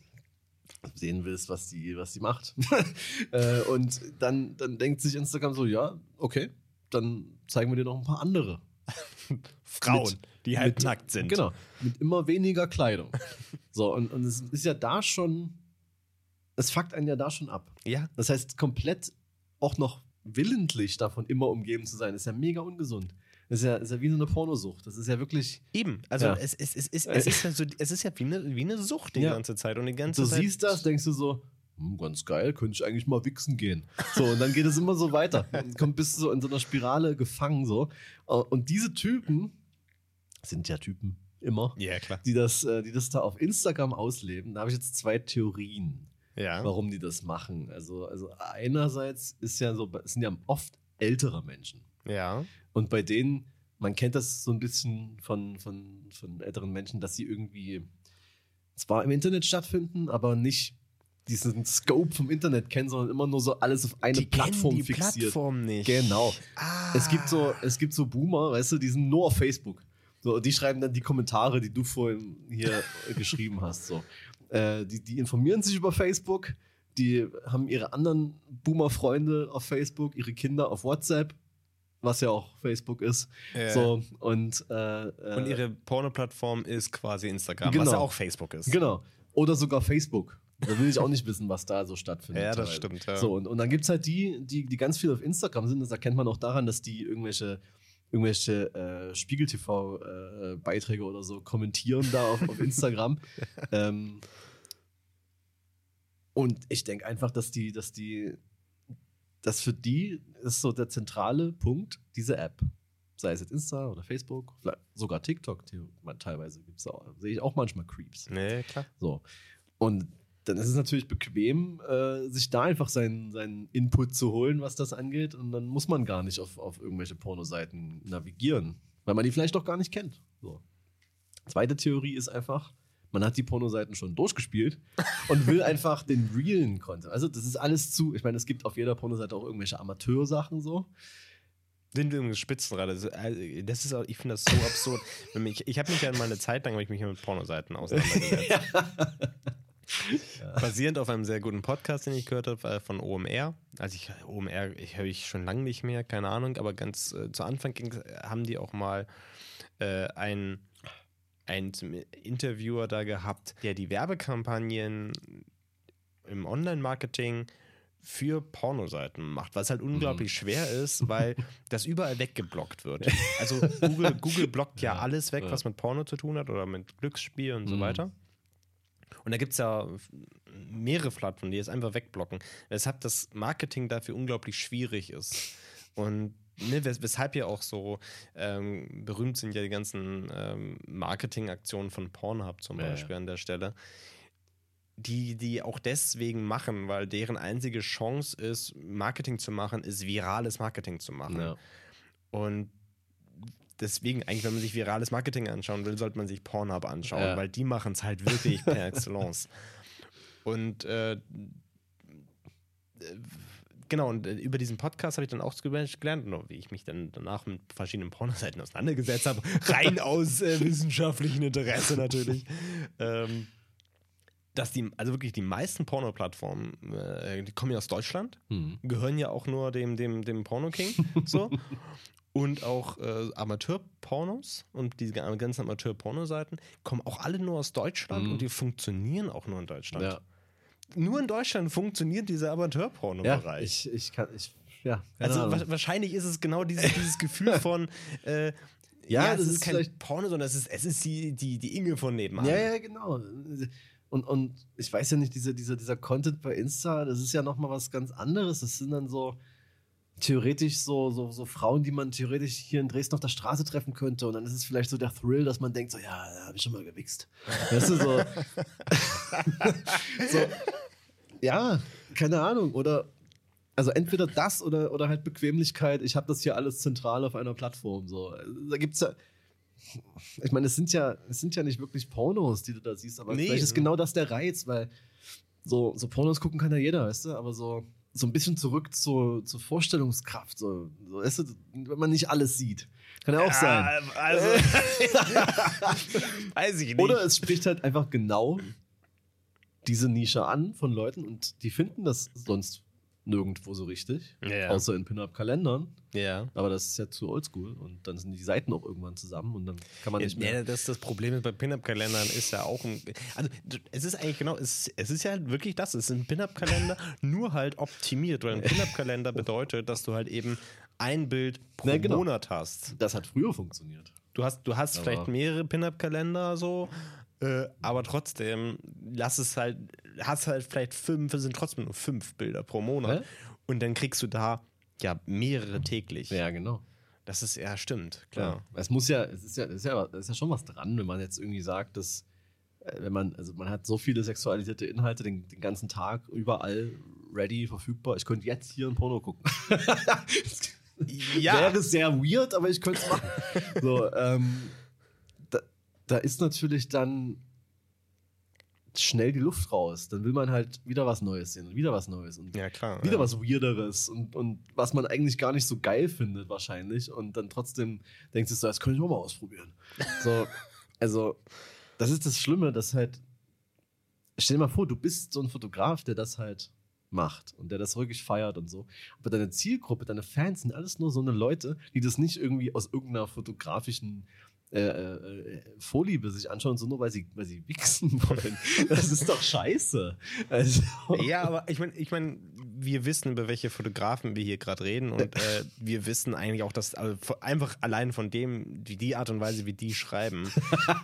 sehen willst, was die, was die macht. äh, und dann, dann denkt sich Instagram so, ja, okay, dann zeigen wir dir noch ein paar andere. Frauen, mit, die halt mit, nackt sind. Genau, mit immer weniger Kleidung. so, und, und es ist ja da schon, es fuckt einen ja da schon ab. Ja. Das heißt, komplett auch noch willentlich davon immer umgeben zu sein, ist ja mega ungesund. Das ist ja, ist ja wie so eine Pornosucht. Das ist ja wirklich. Eben. Also ja. Es, es, es, es, es, ist ja so, es ist ja wie eine, wie eine Sucht die ja. ganze Zeit. Und die ganze du Zeit siehst das, denkst du so, hm, ganz geil, könnte ich eigentlich mal wichsen gehen. So, und dann geht es immer so weiter. Und kommt bist du so in so einer Spirale gefangen. so. Und diese Typen sind ja Typen immer, ja, klar. Die, das, äh, die das da auf Instagram ausleben. Da habe ich jetzt zwei Theorien, ja. warum die das machen. Also, also einerseits ist ja so, es sind ja oft ältere Menschen. Ja. Und bei denen, man kennt das so ein bisschen von, von, von älteren Menschen, dass sie irgendwie zwar im Internet stattfinden, aber nicht diesen Scope vom Internet kennen, sondern immer nur so alles auf eine die Plattform die fixiert. Plattform nicht. Genau. Ah. Es gibt so, es gibt so Boomer, weißt du, die sind nur auf Facebook. So, die schreiben dann die Kommentare, die du vorhin hier geschrieben hast. So. Äh, die, die informieren sich über Facebook, die haben ihre anderen Boomer-Freunde auf Facebook, ihre Kinder auf WhatsApp was ja auch Facebook ist. Ja. So, und, äh, äh und ihre Porno-Plattform ist quasi Instagram, genau. was ja auch Facebook ist. Genau. Oder sogar Facebook. Da will ich auch nicht wissen, was da so stattfindet. Ja, das halt. stimmt. Ja. So, und, und dann gibt es halt die, die, die ganz viel auf Instagram sind. Das erkennt man auch daran, dass die irgendwelche, irgendwelche äh, Spiegel-TV-Beiträge äh, oder so kommentieren da auf, auf Instagram. ähm, und ich denke einfach, dass die, dass die das für die ist so der zentrale Punkt, diese App. Sei es jetzt Insta oder Facebook, sogar TikTok, teilweise gibt es auch, sehe ich auch manchmal Creeps. Nee, klar. So. Und dann ist es natürlich bequem, äh, sich da einfach seinen, seinen Input zu holen, was das angeht. Und dann muss man gar nicht auf, auf irgendwelche Pornoseiten navigieren, weil man die vielleicht doch gar nicht kennt. So. Zweite Theorie ist einfach, man hat die Pornoseiten schon durchgespielt und will einfach den realen Content. Also, das ist alles zu. Ich meine, es gibt auf jeder Pornoseite auch irgendwelche Amateursachen so. Sind wir übrigens Spitzenrad. Also, äh, das ist, ich finde das so absurd. Ich, ich habe mich ja mal eine Zeit lang ich mich mit Pornoseiten auseinandergesetzt. ja. Basierend auf einem sehr guten Podcast, den ich gehört habe, äh, von OMR. Also ich OMR, ich höre ich schon lange nicht mehr, keine Ahnung, aber ganz äh, zu Anfang ging's, haben die auch mal äh, einen, einen Interviewer da gehabt, der die Werbekampagnen im Online-Marketing für Pornoseiten macht, was halt unglaublich mhm. schwer ist, weil das überall weggeblockt wird. Also Google, Google blockt ja, ja alles weg, ja. was mit Porno zu tun hat oder mit Glücksspiel und mhm. so weiter. Und da gibt es ja mehrere Plattformen, die es einfach wegblocken, weshalb das Marketing dafür unglaublich schwierig ist. Und ne, wes weshalb ja auch so ähm, berühmt sind ja die ganzen ähm, Marketingaktionen von Pornhub zum Beispiel ja. an der Stelle die die auch deswegen machen, weil deren einzige Chance ist, Marketing zu machen, ist virales Marketing zu machen. Ja. Und deswegen, eigentlich, wenn man sich virales Marketing anschauen will, sollte man sich Pornhub anschauen, ja. weil die machen es halt wirklich per Excellence. Und äh, genau, und äh, über diesen Podcast habe ich dann auch gelernt, wie ich mich dann danach mit verschiedenen Pornoseiten auseinandergesetzt habe, rein aus äh, wissenschaftlichem Interesse natürlich. Ähm, dass die, also wirklich die meisten Porno-Plattformen, äh, die kommen ja aus Deutschland, mhm. gehören ja auch nur dem, dem, dem Porno-King, so. Und auch äh, Amateur-Pornos und diese ganzen Amateur-Porno-Seiten kommen auch alle nur aus Deutschland mhm. und die funktionieren auch nur in Deutschland. Ja. Nur in Deutschland funktioniert dieser Amateur-Porno-Bereich. Ja, ich, ich kann, ich, ja. Also wa wahrscheinlich ist es genau dieses, dieses Gefühl von, äh, ja, ja, das ist, ist kein Porno, sondern es ist, es ist die, die, die Inge von nebenan. Ja, ja, genau. Und, und ich weiß ja nicht, dieser, dieser, dieser Content bei Insta, das ist ja nochmal was ganz anderes. Das sind dann so theoretisch so, so, so Frauen, die man theoretisch hier in Dresden auf der Straße treffen könnte. Und dann ist es vielleicht so der Thrill, dass man denkt, so, ja, da habe ich schon mal gewichst. Weißt du, so. so. Ja, keine Ahnung. Oder, also entweder das oder, oder halt Bequemlichkeit. Ich habe das hier alles zentral auf einer Plattform. So. Da gibt es ja ich meine, es sind ja, es sind ja nicht wirklich Pornos, die du da siehst, aber nee, vielleicht ist genau das der Reiz, weil so, so Pornos gucken kann ja jeder, weißt du, aber so, so ein bisschen zurück zur, zur Vorstellungskraft, so, so weißt du, wenn man nicht alles sieht. Kann ja auch ja, sein. Also, weiß ich nicht. Oder es spricht halt einfach genau diese Nische an von Leuten und die finden das sonst nirgendwo so richtig. Ja. Außer in Pin-Up-Kalendern. Ja. Aber das ist ja zu oldschool und dann sind die Seiten auch irgendwann zusammen und dann kann man nicht mehr. Ja, das, das Problem bei Pin-Up-Kalendern ist ja auch ein, Also, es ist eigentlich genau, es, es ist ja halt wirklich das. Es sind Pin-Up-Kalender nur halt optimiert, weil ein Pin-Up-Kalender bedeutet, dass du halt eben ein Bild pro Na, genau. Monat hast. Das hat früher funktioniert. Du hast, du hast vielleicht mehrere Pin-Up-Kalender so, äh, aber trotzdem, lass es halt, hast halt vielleicht fünf, es sind trotzdem nur fünf Bilder pro Monat. Hä? Und dann kriegst du da ja mehrere täglich. Ja, genau. Das ist ja stimmt, klar. Ja. Es muss ja, es ist ja, es ist ja, es ist ja schon was dran, wenn man jetzt irgendwie sagt, dass äh, wenn man, also man hat so viele sexualisierte Inhalte den, den ganzen Tag überall ready, verfügbar. Ich könnte jetzt hier ein Porno gucken. ja. Wäre sehr weird, aber ich könnte es machen. so, ähm, da ist natürlich dann schnell die Luft raus. Dann will man halt wieder was Neues sehen und wieder was Neues und ja, klar, wieder ja. was Weirderes und, und was man eigentlich gar nicht so geil findet wahrscheinlich und dann trotzdem denkst du so, das könnte ich auch mal ausprobieren. so, also das ist das Schlimme, dass halt stell dir mal vor, du bist so ein Fotograf, der das halt macht und der das wirklich feiert und so. Aber deine Zielgruppe, deine Fans sind alles nur so eine Leute, die das nicht irgendwie aus irgendeiner fotografischen äh, äh, Vorliebe sich anschauen, so nur weil sie, weil sie wichsen wollen. Das ist doch scheiße. Also. Ja, aber ich meine, ich mein, wir wissen, über welche Fotografen wir hier gerade reden und äh, wir wissen eigentlich auch, dass also einfach allein von dem, wie die Art und Weise, wie die schreiben,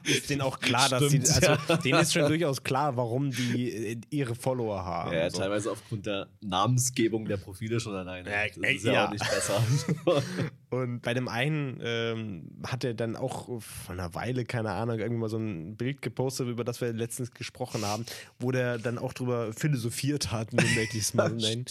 ist denen auch klar, dass Stimmt, sie, also ja. denen ist schon durchaus klar, warum die äh, ihre Follower haben. Ja, so. teilweise aufgrund der Namensgebung der Profile schon alleine. Ja, das ist ja, ja, auch nicht besser. und bei dem einen ähm, hat er dann auch von einer Weile, keine Ahnung, irgendwie mal so ein Bild gepostet, über das wir letztens gesprochen haben, wo der dann auch drüber philosophiert hat, es mal nennen,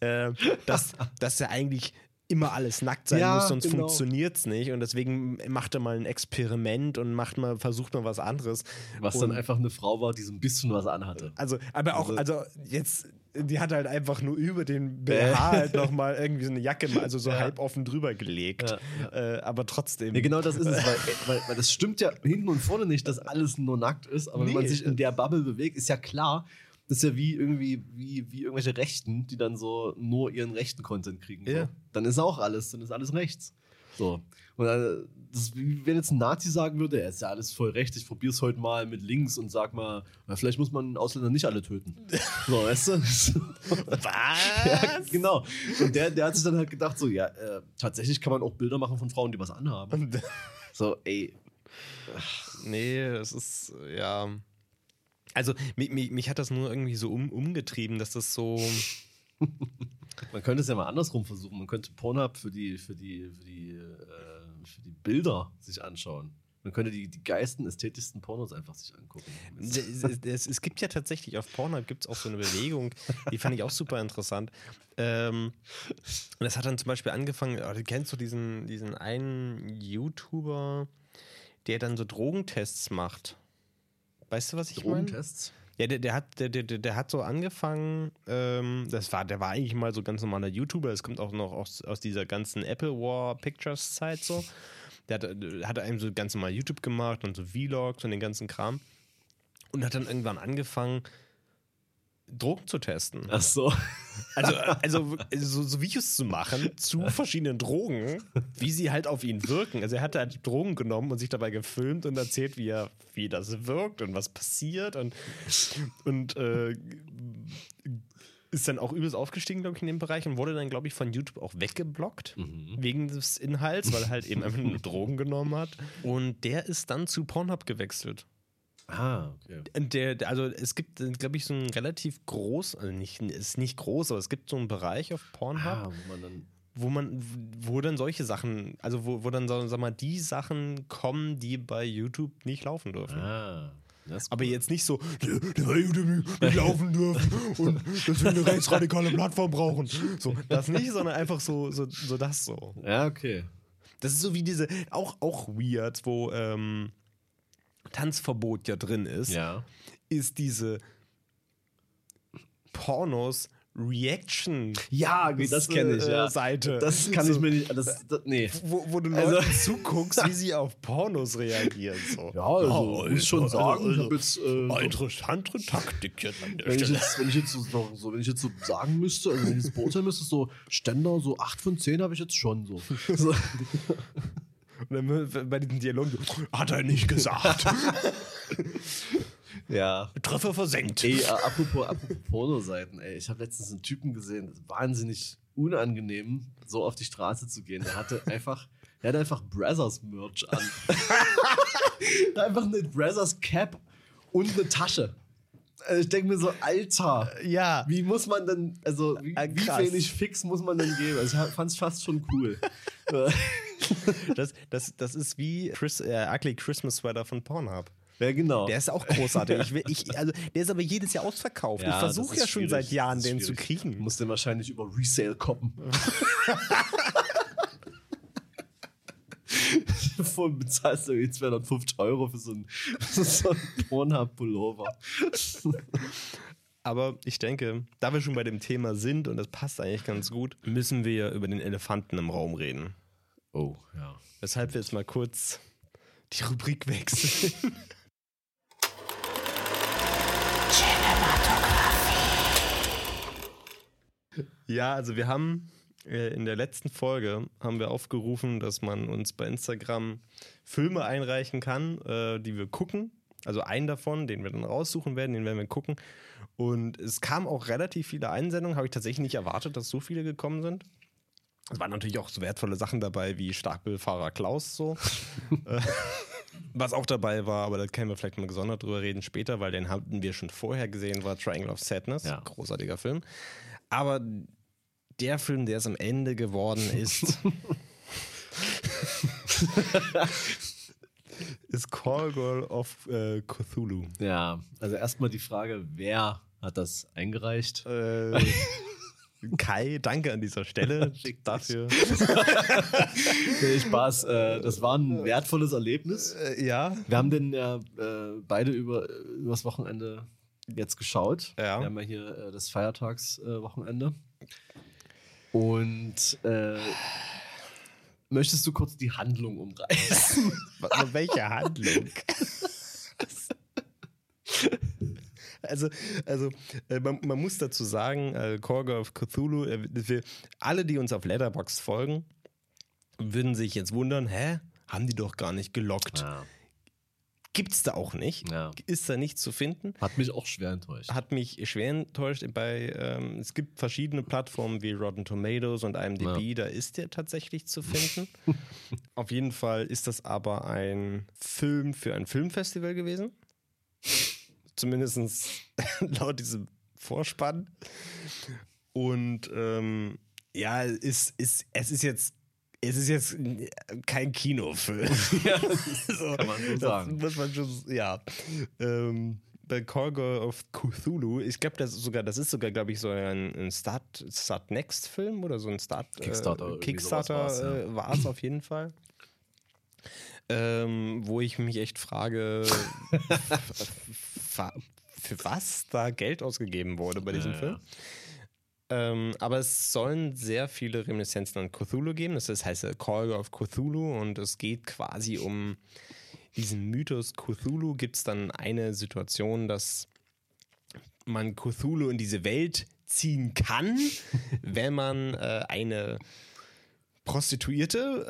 äh, dass, dass er eigentlich immer alles nackt sein Ja, muss, sonst genau. funktioniert es nicht. Und deswegen macht er mal ein Experiment und macht mal, versucht mal was anderes. Was und, dann einfach eine Frau war, die so ein bisschen was anhatte. Also, aber auch, Also- also jetzt, die hat halt einfach nur über den BH halt nochmal irgendwie so eine Jacke, also so Ja. halb offen drüber gelegt. Äh, aber trotzdem. Ja, genau das ist es, weil, weil, weil das stimmt ja hinten und vorne nicht, dass alles nur nackt ist, aber wenn man Nee. sich in der Bubble bewegt, ist ja klar, das ist ja wie irgendwie, wie, wie irgendwelche Rechten, die dann so nur ihren rechten Content kriegen. Ja. So. Dann ist auch alles, dann ist alles rechts. So. Und äh, das wie wenn jetzt ein Nazi sagen würde, er ist ja alles voll recht, ich probier's heute mal mit links und sag mal, na, vielleicht muss man Ausländer nicht alle töten. So, weißt du? Was? Ja, genau. Und der, der hat sich dann halt gedacht, so, ja, äh, tatsächlich kann man auch Bilder machen von Frauen, die was anhaben. So, ey, Nee, es ist, ja. Also, mich, mich, mich hat das nur irgendwie so um, umgetrieben, dass das so. man könnte es ja mal andersrum versuchen. Man könnte Pornhub für die, für die, für die, äh, für die Bilder sich anschauen. Man könnte die, die geilsten, ästhetischsten Pornos einfach sich angucken. Es, es, es gibt ja tatsächlich auf Pornhub gibt es auch so eine Bewegung, die fand ich auch super interessant. Ähm, und das hat dann zum Beispiel angefangen, oh, kennst du diesen, diesen einen YouTuber, der dann so Drogentests macht. Weißt du, was ich meine? Drogentests? Ja, der, der, hat, der, der, der hat so angefangen, ähm, das war, der war eigentlich mal so ganz normaler YouTuber, es kommt auch noch aus, aus dieser ganzen Apple War Pictures Zeit so. Der hat, der hat einem so ganz normal YouTube gemacht und so Vlogs und den ganzen Kram. Und hat dann irgendwann angefangen, Drogen zu testen. Ach so. Also, also so, so Videos zu machen zu verschiedenen Drogen, wie sie halt auf ihn wirken. Also er hat halt Drogen genommen und sich dabei gefilmt und erzählt, wie, er, wie das wirkt und was passiert und, und äh, ist dann auch übelst aufgestiegen, glaube ich, in dem Bereich und wurde dann, glaube ich, von YouTube auch weggeblockt Mhm. wegen des Inhalts, weil er halt eben einfach nur Drogen genommen hat. Und der ist dann zu Pornhub gewechselt. Ah, okay. Und Der, also es gibt, glaube ich, so ein relativ groß, also nicht, ist nicht groß, aber es gibt so einen Bereich auf Pornhub, Ah, wo man dann. wo man, wo dann solche Sachen, also wo, wo dann, sag mal, die Sachen kommen, die bei YouTube nicht laufen dürfen. Ah. Aber cool. jetzt nicht so, der, der bei YouTube nicht, nicht laufen dürfen und dass wir eine rechtsradikale Plattform brauchen. So, das nicht, sondern einfach so, so, so das so. Ja, okay. Das ist so wie diese, auch, auch weird, wo ähm, Tanzverbot ja drin ist. Ja. ist diese Pornos Reaction Ja, das kenne ich, ja. äh, Seite. Das kann so, ich mir nicht. Das, das, nee. Wo, wo du Also- Leuten zuguckst, wie sie auf Pornos reagieren. So. Ja, also, muss schon sagen, ich hab jetzt, äh, so- interessante Taktik jetzt an der Wenn ich Stelle. jetzt, wenn ich jetzt so, so, wenn ich jetzt so sagen müsste, also wenn ich jetzt beurteilen müsste, so Ständer, so 8 von 10 habe ich jetzt schon so. so. Und dann bei diesen Dialogen, so, hat er nicht gesagt. Ja. Treffer versenkt. Ey, apropos, apropos Pornoseiten, ey, ich habe letztens einen Typen gesehen, das ist wahnsinnig unangenehm, so auf die Straße zu gehen. Der hatte einfach, der hatte einfach Brazzers Merch an. hat einfach eine Brazzers Cap und eine Tasche. Also ich denke mir so, Alter, Ja. wie muss man denn, also wie, Äh, wie wenig Fix muss man denn geben? Also ich fand es fast schon cool. Das, das, das ist wie Chris, äh, Ugly Christmas Sweater von Pornhub. ja, genau. Der ist auch großartig. Ich will, ich, also, der ist aber jedes Jahr ausverkauft. Ja, ich versuche ja schon seit Jahren, den zu kriegen. musst den wahrscheinlich über Resale koppen. Voll bezahlst du irgendwie 250 Euro für so einen, so einen Pornhub-Pullover. Aber ich denke, da wir schon bei dem Thema sind und das passt eigentlich ganz gut, müssen wir über den Elefanten im Raum reden. Oh, ja. Weshalb wir jetzt mal kurz die Rubrik wechseln. Ja, also wir haben äh, in der letzten Folge haben wir aufgerufen, dass man uns bei Instagram Filme einreichen kann, äh, die wir gucken. Also einen davon, den wir dann raussuchen werden, den werden wir gucken. Und es kamen auch relativ viele Einsendungen, habe ich tatsächlich nicht erwartet, dass so viele gekommen sind. Es waren natürlich auch so wertvolle Sachen dabei wie Starkbillfahrer Klaus so. Äh, Was auch dabei war, aber da können wir vielleicht mal gesondert drüber reden später, weil den hatten wir schon vorher gesehen, war Triangle of Sadness. Ja. Großartiger Film. Aber der Film, der es am Ende geworden ist, ist Call Girl of äh, Cthulhu. Ja, also erstmal die Frage, wer hat das eingereicht? Äh, Kai, danke an dieser Stelle dafür. nee, Spaß. Äh, das war ein wertvolles Erlebnis. Äh, ja. Wir haben den ja äh, beide über übers Wochenende jetzt geschaut. Ja. Wir haben ja hier das Feiertagswochenende. Und äh, möchtest du kurz die Handlung umreißen? Welche Handlung? Also, also äh, man, man, muss dazu sagen, äh, Korga of Cthulhu, äh, wir, alle, die uns auf Letterboxd folgen, würden sich jetzt wundern, hä? Haben die doch gar nicht gelockt. Ja. Gibt's da auch nicht. Ja. Ist da nichts zu finden. Hat mich auch schwer enttäuscht. Hat mich schwer enttäuscht. Bei, ähm, es gibt verschiedene Plattformen wie Rotten Tomatoes und IMDb, ja. da ist der tatsächlich zu finden. Auf jeden Fall ist das aber ein Film für ein Filmfestival gewesen. Zumindest laut diesem Vorspann. Und ähm, ja, ist, ist, es ist jetzt es ist jetzt kein Kinofilm. Ja, so, kann man so sagen. muss man schon, ja. Ähm, bei Call of Cthulhu, ich glaube, das ist sogar, das ist sogar, glaube ich, so ein, ein Start, Start Next Film oder so ein Start Kickstarter. Äh, Kickstarter war es ja. äh, auf jeden Fall. Ähm, wo ich mich echt frage, für was da Geld ausgegeben wurde bei diesem ja, Film. Ja. Ähm, aber es sollen sehr viele Reminiszenzen an Cthulhu geben. Das heißt Call of Cthulhu und es geht quasi um diesen Mythos Cthulhu. Gibt es dann eine Situation, dass man Cthulhu in diese Welt ziehen kann, wenn man äh, eine Prostituierte,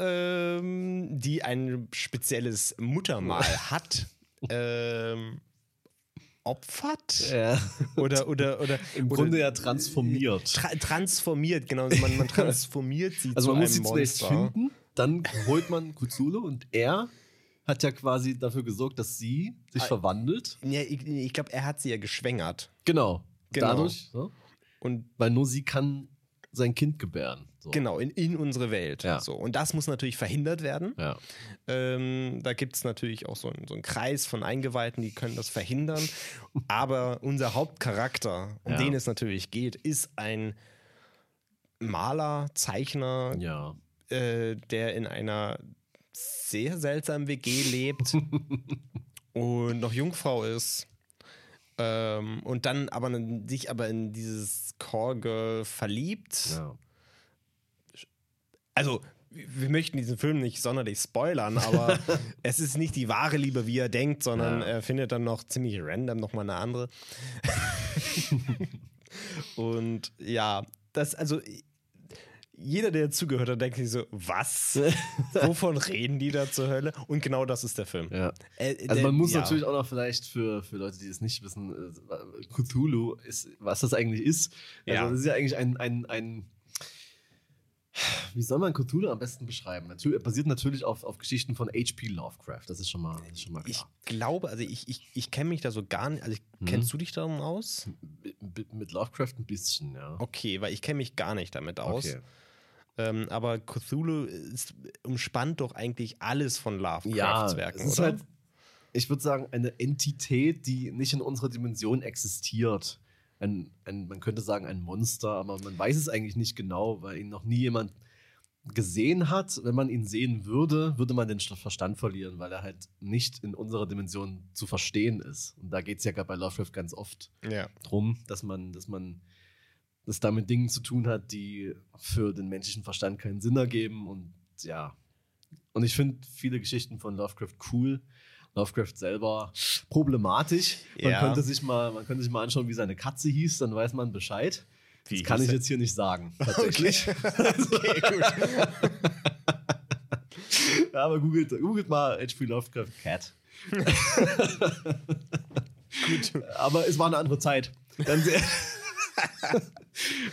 ähm, die ein spezielles Muttermal hat, ähm, opfert ja. oder oder oder im oder, Grunde ja transformiert. Tra transformiert, genau, man, man transformiert sie also man muss sie zunächst finden, dann holt man Cthulhu und er hat ja quasi dafür gesorgt, dass sie sich ah, verwandelt. Ja, ich, ich glaube, er hat sie ja geschwängert. Genau. genau. Dadurch. So. Und weil nur sie kann sein Kind gebären. So. Genau, in, in unsere Welt. Ja. So. Und das muss natürlich verhindert werden. Ja. Ähm, da gibt es natürlich auch so, ein, so einen Kreis von Eingeweihten, die können das verhindern. Aber unser Hauptcharakter, um ja. den es natürlich geht, ist ein Maler, Zeichner, ja. äh, der in einer sehr seltsamen WG lebt und noch Jungfrau ist. Ähm, und dann aber sich aber in dieses Call verliebt. Ja also wir möchten diesen Film nicht sonderlich spoilern, aber es ist nicht die wahre Liebe, wie er denkt, sondern ja. er findet dann noch ziemlich random nochmal eine andere. Und ja, das, also jeder, der zugehört hat, denkt sich so, was? Wovon reden die da zur Hölle? Und genau das ist der Film. Ja. Äh, also man muss ja. natürlich auch noch vielleicht für, für Leute, die es nicht wissen, äh, Cthulhu ist, was das eigentlich ist. Also ja. das ist ja eigentlich ein, ein, ein wie soll man Cthulhu am besten beschreiben? Natürlich, basiert natürlich auf, auf Geschichten von H.P. Lovecraft, das ist schon mal, ist schon mal klar. Ich glaube, also ich, ich, ich kenne mich da so gar nicht, also hm. kennst du dich darum aus? Mit, mit Lovecraft ein bisschen, ja. Okay, weil ich kenne mich gar nicht damit aus. Okay. Ähm, aber Cthulhu ist, umspannt doch eigentlich alles von Lovecrafts ja, Werken, es ist oder? Halt, ich würde sagen, eine Entität, die nicht in unserer Dimension existiert ein, ein, man könnte sagen, ein Monster, aber man weiß es eigentlich nicht genau, weil ihn noch nie jemand gesehen hat. Wenn man ihn sehen würde, würde man den Verstand verlieren, weil er halt nicht in unserer Dimension zu verstehen ist. Und da geht es ja gerade bei Lovecraft ganz oft ja. drum, dass man, dass man das da mit Dingen zu tun hat, die für den menschlichen Verstand keinen Sinn ergeben. Und ja. Und ich finde viele Geschichten von Lovecraft cool. Lovecraft selber problematisch. Man, ja. könnte sich mal, man könnte sich mal anschauen, wie seine Katze hieß, dann weiß man Bescheid. Wie das kann ich jetzt hier nicht sagen, tatsächlich. Okay, gut. ja, aber googelt, googelt mal H.P. Lovecraft Cat. gut. Aber es war eine andere Zeit.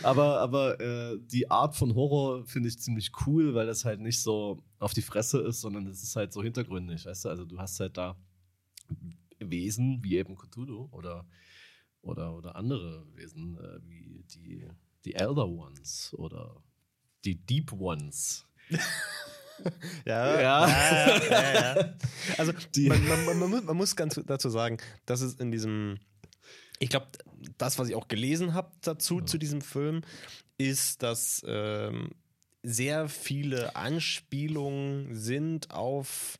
Aber aber äh, die Art von Horror finde ich ziemlich cool, weil das halt nicht so auf die Fresse ist, sondern es ist halt so hintergründig, weißt du? Also du hast halt da Wesen wie eben Cthulhu oder, oder, oder andere Wesen äh, wie die, die Elder Ones oder die Deep Ones. ja, ja. Ja, ja, ja, Also man, man, man, man, muss ganz dazu sagen, dass es in diesem, ich glaube, das, was ich auch gelesen habe dazu, ja. zu diesem Film, ist, dass ähm, sehr viele Anspielungen sind auf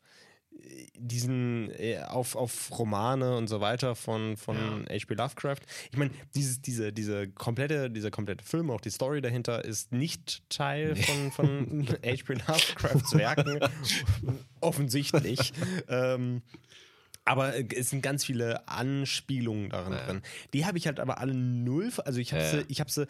diesen äh, auf, auf Romane und so weiter von, von ja. H.P. Lovecraft. Ich meine, dieses, diese, diese komplette, dieser komplette Film, auch die Story dahinter, ist nicht Teil nee. von, von H.P. Lovecrafts Werken. Offensichtlich. ähm, aber es sind ganz viele Anspielungen darin ja. drin. Die habe ich halt aber alle null. Also ich habe sie, ich habe sie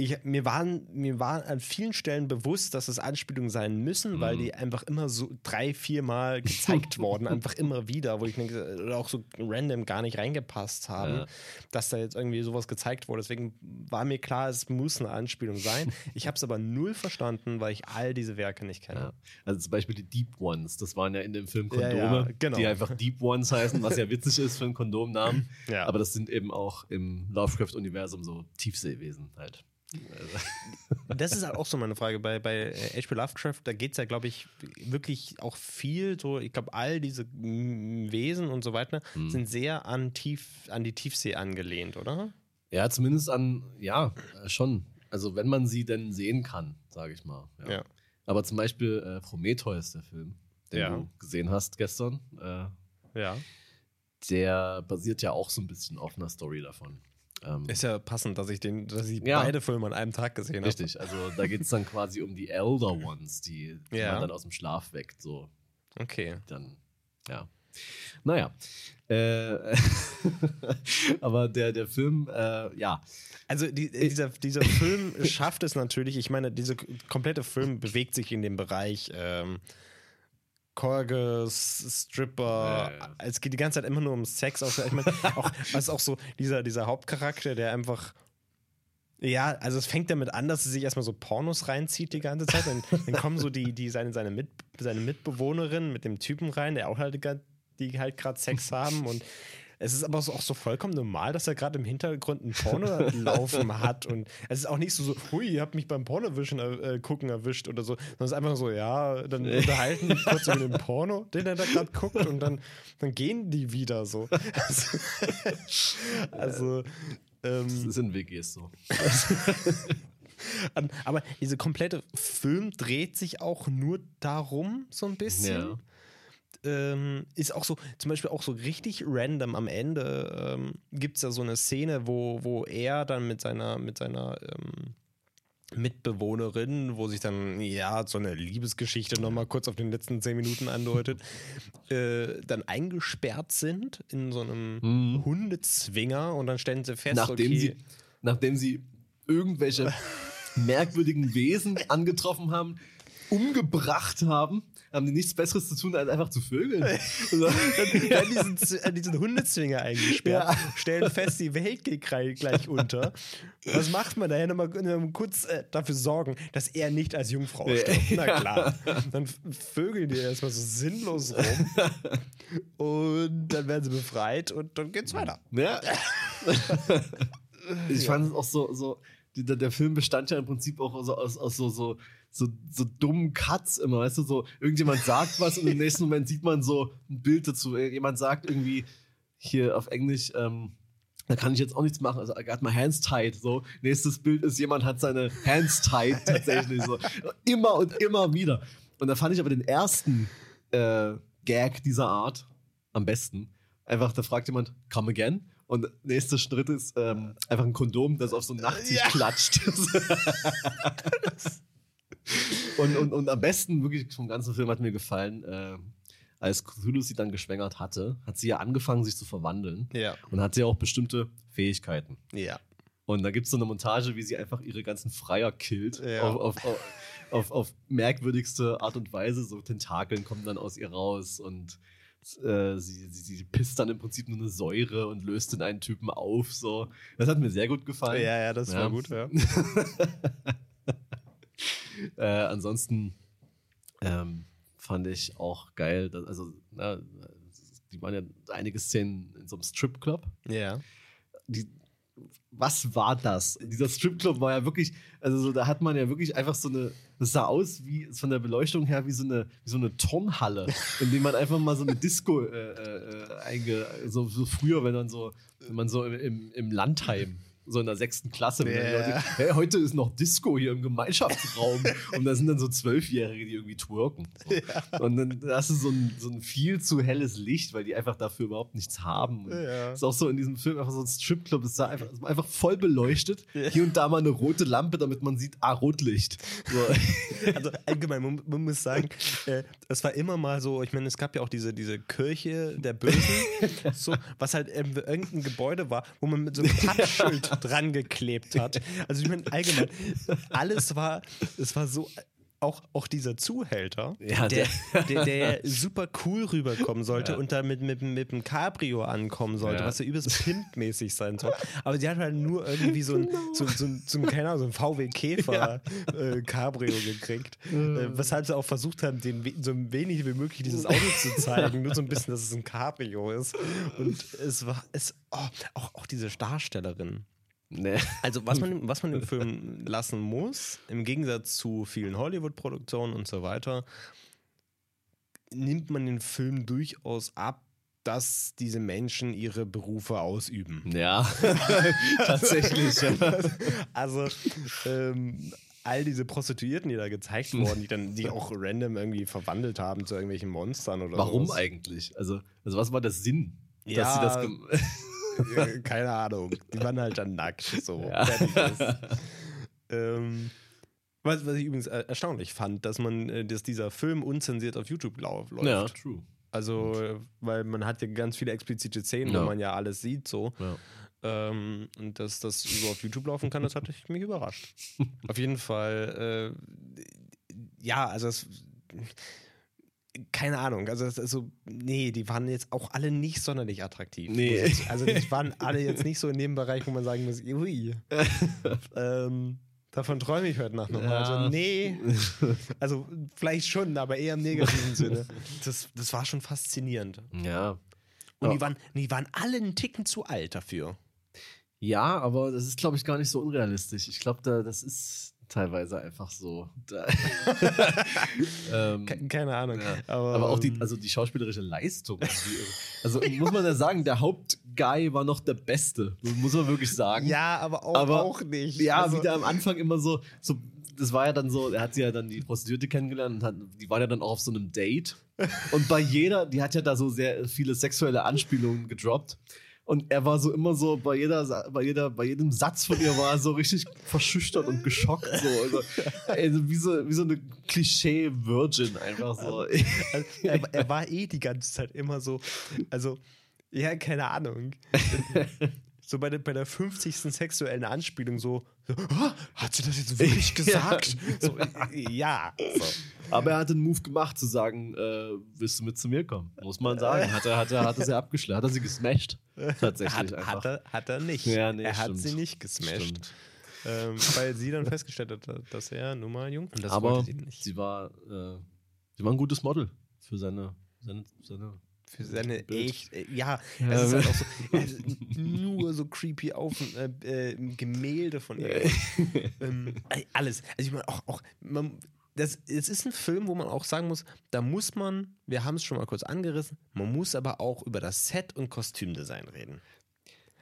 ich, mir, waren, mir war an vielen Stellen bewusst, dass es Anspielungen sein müssen, mhm. weil die einfach immer so drei, vier Mal gezeigt worden, einfach immer wieder, wo ich denke, oder auch so random gar nicht reingepasst haben, ja. dass da jetzt irgendwie sowas gezeigt wurde. Deswegen war mir klar, es muss eine Anspielung sein. Ich habe es aber null verstanden, weil ich all diese Werke nicht kenne. Ja. Also zum Beispiel die Deep Ones, das waren ja in dem Film Kondome, ja, genau. die einfach Deep Ones heißen, was ja witzig ist für einen Kondomnamen. Aber das sind eben auch im Lovecraft-Universum so Tiefseewesen halt. Das ist halt auch so meine Frage. Bei, bei H.P. Lovecraft, da geht es ja, glaube ich, wirklich auch viel so, ich glaube, all diese Wesen und so weiter hm. sind sehr an, tief, an die Tiefsee angelehnt, oder? Ja, zumindest an, ja, schon. Also wenn man sie denn sehen kann, sage ich mal. Ja. ja. Aber zum Beispiel äh, Prometheus, der Film, den ja. du gesehen hast gestern. Äh, ja. Der basiert ja auch so ein bisschen auf einer Story davon. Ähm, ist ja passend, dass ich, den, dass ich ja, beide Filme an einem Tag gesehen habe. Richtig, also da geht es dann quasi um die Elder Ones, die, die ja. man dann aus dem Schlaf weckt. So. Okay. Dann, ja. Naja. Äh, aber der, der Film, äh, ja. Also die, dieser, dieser Film schafft es natürlich, ich meine, dieser komplette Film bewegt sich in dem Bereich ähm, Korges, Stripper, ja, ja. es geht die ganze Zeit immer nur um Sex. Auch, ich meine, auch, was auch so dieser, dieser Hauptcharakter, der einfach ja, also es fängt damit an, dass sie sich erstmal so Pornos reinzieht die ganze Zeit. Dann, dann kommen so die, die seine, seine, Mit, seine Mitbewohnerin mit dem Typen rein, der auch halt, die halt gerade Sex haben und es ist aber auch so vollkommen normal, dass er gerade im Hintergrund ein Porno laufen hat. Und es ist auch nicht so, so hui, ihr habt mich beim Pornowischen äh, gucken erwischt oder so. Sondern es ist einfach so, ja, dann unterhalten die kurz über den Porno, den er da gerade guckt und dann, dann gehen die wieder so. also. Ähm, das ist in WGs so. Aber dieser komplette Film dreht sich auch nur darum, so ein bisschen. Ja ähm, ist auch so, zum Beispiel auch so richtig random am Ende ähm, gibt es ja so eine Szene, wo, wo er dann mit seiner, mit seiner ähm, Mitbewohnerin, wo sich dann, ja, so eine Liebesgeschichte nochmal kurz auf den letzten zehn Minuten andeutet, äh, dann eingesperrt sind in so einem mhm. Hundezwinger und dann stellen sie fest, nachdem okay, sie, nachdem sie irgendwelche merkwürdigen Wesen angetroffen haben, umgebracht haben haben die nichts Besseres zu tun, als einfach zu vögeln. Also, dann werden diesen, diesen Hundezwinger eingesperrt, ja. stellen fest, die Welt geht gleich unter. Was macht man da? Ja, nochmal kurz äh, dafür sorgen, dass er nicht als Jungfrau stirbt. Na klar. Dann vögeln die erstmal so sinnlos rum. Und dann werden sie befreit und dann geht's weiter. Ja. ich fand es auch so, so der, der Film bestand ja im Prinzip auch so, aus, aus so, so so, so dummen Cuts immer, weißt du, so irgendjemand sagt was und im nächsten Moment sieht man so ein Bild dazu. Jemand sagt irgendwie hier auf Englisch, ähm, da kann ich jetzt auch nichts machen. Also, I got my hands tied. So, nächstes Bild ist, jemand hat seine hands tied tatsächlich. so. Immer und immer wieder. Und da fand ich aber den ersten äh, Gag dieser Art am besten. Einfach, da fragt jemand, come again? Und nächster Schritt ist ähm, einfach ein Kondom, das auf so ein Nachtsicht ja. klatscht. und, und, und am besten, wirklich vom ganzen Film hat mir gefallen, äh, als Cthulhu sie dann geschwängert hatte, hat sie ja angefangen, sich zu verwandeln. Ja. Und hat sie auch bestimmte Fähigkeiten. Ja. Und da gibt es so eine Montage, wie sie einfach ihre ganzen Freier killt. Ja. Auf, auf, auf, auf, auf merkwürdigste Art und Weise. So Tentakeln kommen dann aus ihr raus und äh, sie, sie, sie, pisst dann im Prinzip nur eine Säure und löst den einen Typen auf. So. Das hat mir sehr gut gefallen. Ja, ja, das ja. war gut, ja. äh, ansonsten ähm, fand ich auch geil, dass, also, na, die waren ja einige Szenen in so einem Stripclub. Ja. Die, was war das? Dieser Stripclub war ja wirklich, also so, da hat man ja wirklich einfach so eine das sah aus wie von der Beleuchtung her wie so eine, wie so eine Turnhalle, in der man einfach mal so eine Disco äh, äh, einge, so, so früher, wenn man so, wenn man so im, im Landheim so in der sechsten Klasse. Ja. Leute, hey, heute ist noch Disco hier im Gemeinschaftsraum. und da sind dann so Zwölfjährige, die irgendwie twerken. So. Und dann hast du so ein, so ein viel zu helles Licht, weil die einfach dafür überhaupt nichts haben. Ja. Ist auch so in diesem Film einfach so ein Stripclub, ist da einfach, ist einfach voll beleuchtet. Hier und da mal eine rote Lampe, damit man sieht, ah, Rotlicht. So. Also allgemein, man, man muss sagen, äh, es war immer mal so, ich meine, es gab ja auch diese, diese Kirche der Bösen, so, was halt ähm, irgendein Gebäude war, wo man mit so einem Pappschild dran geklebt hat. Also ich meine, allgemein, alles war, es war so. Auch, auch dieser Zuhälter, Ja, der, der, der super cool rüberkommen sollte Ja. und da mit, mit, mit einem Cabrio ankommen sollte, Ja. was ja übelst pimpmäßig sein soll. Aber die hat halt nur irgendwie so ein, so, so, ein- so, ein, keine Ahnung, so ein VW Käfer äh, Cabrio gekriegt. Äh, weshalb sie auch versucht haben, den so wenig wie möglich dieses Auto zu zeigen. Nur so ein bisschen, dass es ein Cabrio ist. Und es war, es, oh, auch, auch diese Darstellerin. Nee. Also, was man, was man im Film lassen muss, im Gegensatz zu vielen Hollywood-Produktionen und so weiter, nimmt man den Film durchaus ab, dass diese Menschen ihre Berufe ausüben. Ja, tatsächlich. Also, ähm, all diese Prostituierten, die da gezeigt wurden, die dann die auch random irgendwie verwandelt haben zu irgendwelchen Monstern oder Warum sowas. eigentlich? Also, also, was war der Sinn? Dass Ja. sie das Keine Ahnung. Die waren halt dann nackt. So. Ja. Ähm, was, was ich übrigens äh, erstaunlich fand, dass man, äh, dass dieser Film unzensiert auf YouTube läuft. ja, true. Also, äh, weil man hat ja ganz viele explizite Szenen, Ja. wo man ja alles sieht, so. Ja. Ähm, und dass das so auf YouTube laufen kann, das hat mich überrascht. auf jeden Fall, äh, ja, also es, keine Ahnung, also, es, also nee, die waren jetzt auch alle nicht sonderlich attraktiv. Nee. Also die waren alle jetzt nicht so in dem Bereich, wo man sagen muss, ui, ähm, davon träume ich heute Nacht nochmal. Ja. Also nee, also vielleicht schon, aber eher im negativen Sinne. Das, das war schon faszinierend. Ja. Und die, waren, die waren alle einen Ticken zu alt dafür. Ja, aber das ist, glaube ich, gar nicht so unrealistisch. Ich glaube, da, das ist teilweise einfach so. Ähm, Ke- Keine Ahnung. ja. Aber, aber auch die, ähm, also die schauspielerische Leistung. Die, also muss man ja sagen, der Hauptguy war noch der Beste. Muss man wirklich sagen. ja, aber auch, aber- auch nicht. Ja, also, wieder am Anfang immer so, so, das war ja dann so, er hat sie ja dann die Prostituierte kennengelernt und hat, die waren ja dann auch auf so einem Date. Und bei jeder, die hat ja da so sehr viele sexuelle Anspielungen gedroppt. Und er war so immer so, bei jeder, bei jeder, bei jedem Satz von ihr war er so richtig verschüchtert und geschockt. So. Also, also wie, so, wie so eine Klischee-Virgin einfach so. Also, er, er war eh die ganze Zeit immer so, also, ja, keine Ahnung. So bei der, bei der 50. sexuellen Anspielung so, so "Ah, hat sie das jetzt wirklich gesagt? So, ja. So. Aber er hat den Move gemacht, zu sagen, äh, willst du mit zu mir kommen? Muss man sagen. Hat er, hat er, hat er sie abgeschlagen, hat er sie gesmashed. Tatsächlich Hat, einfach. hat, er, hat er nicht. Ja, nee, er hat stimmt. sie nicht gesmashed. Stimmt. Ähm, weil sie dann festgestellt hat, dass er nun mal jung das Aber sie sie war, äh, sie war ein gutes Model für seine, seine, seine Für seine Bild. echt, äh, ja, Ja, es ist halt auch so, nur so creepy auf äh, äh, Gemälde von ihr. ähm, alles. Also ich meine, auch, auch man, das, es ist ein Film, wo man auch sagen muss, da muss man, wir haben es schon mal kurz angerissen, man muss aber auch über das Set und Kostümdesign reden.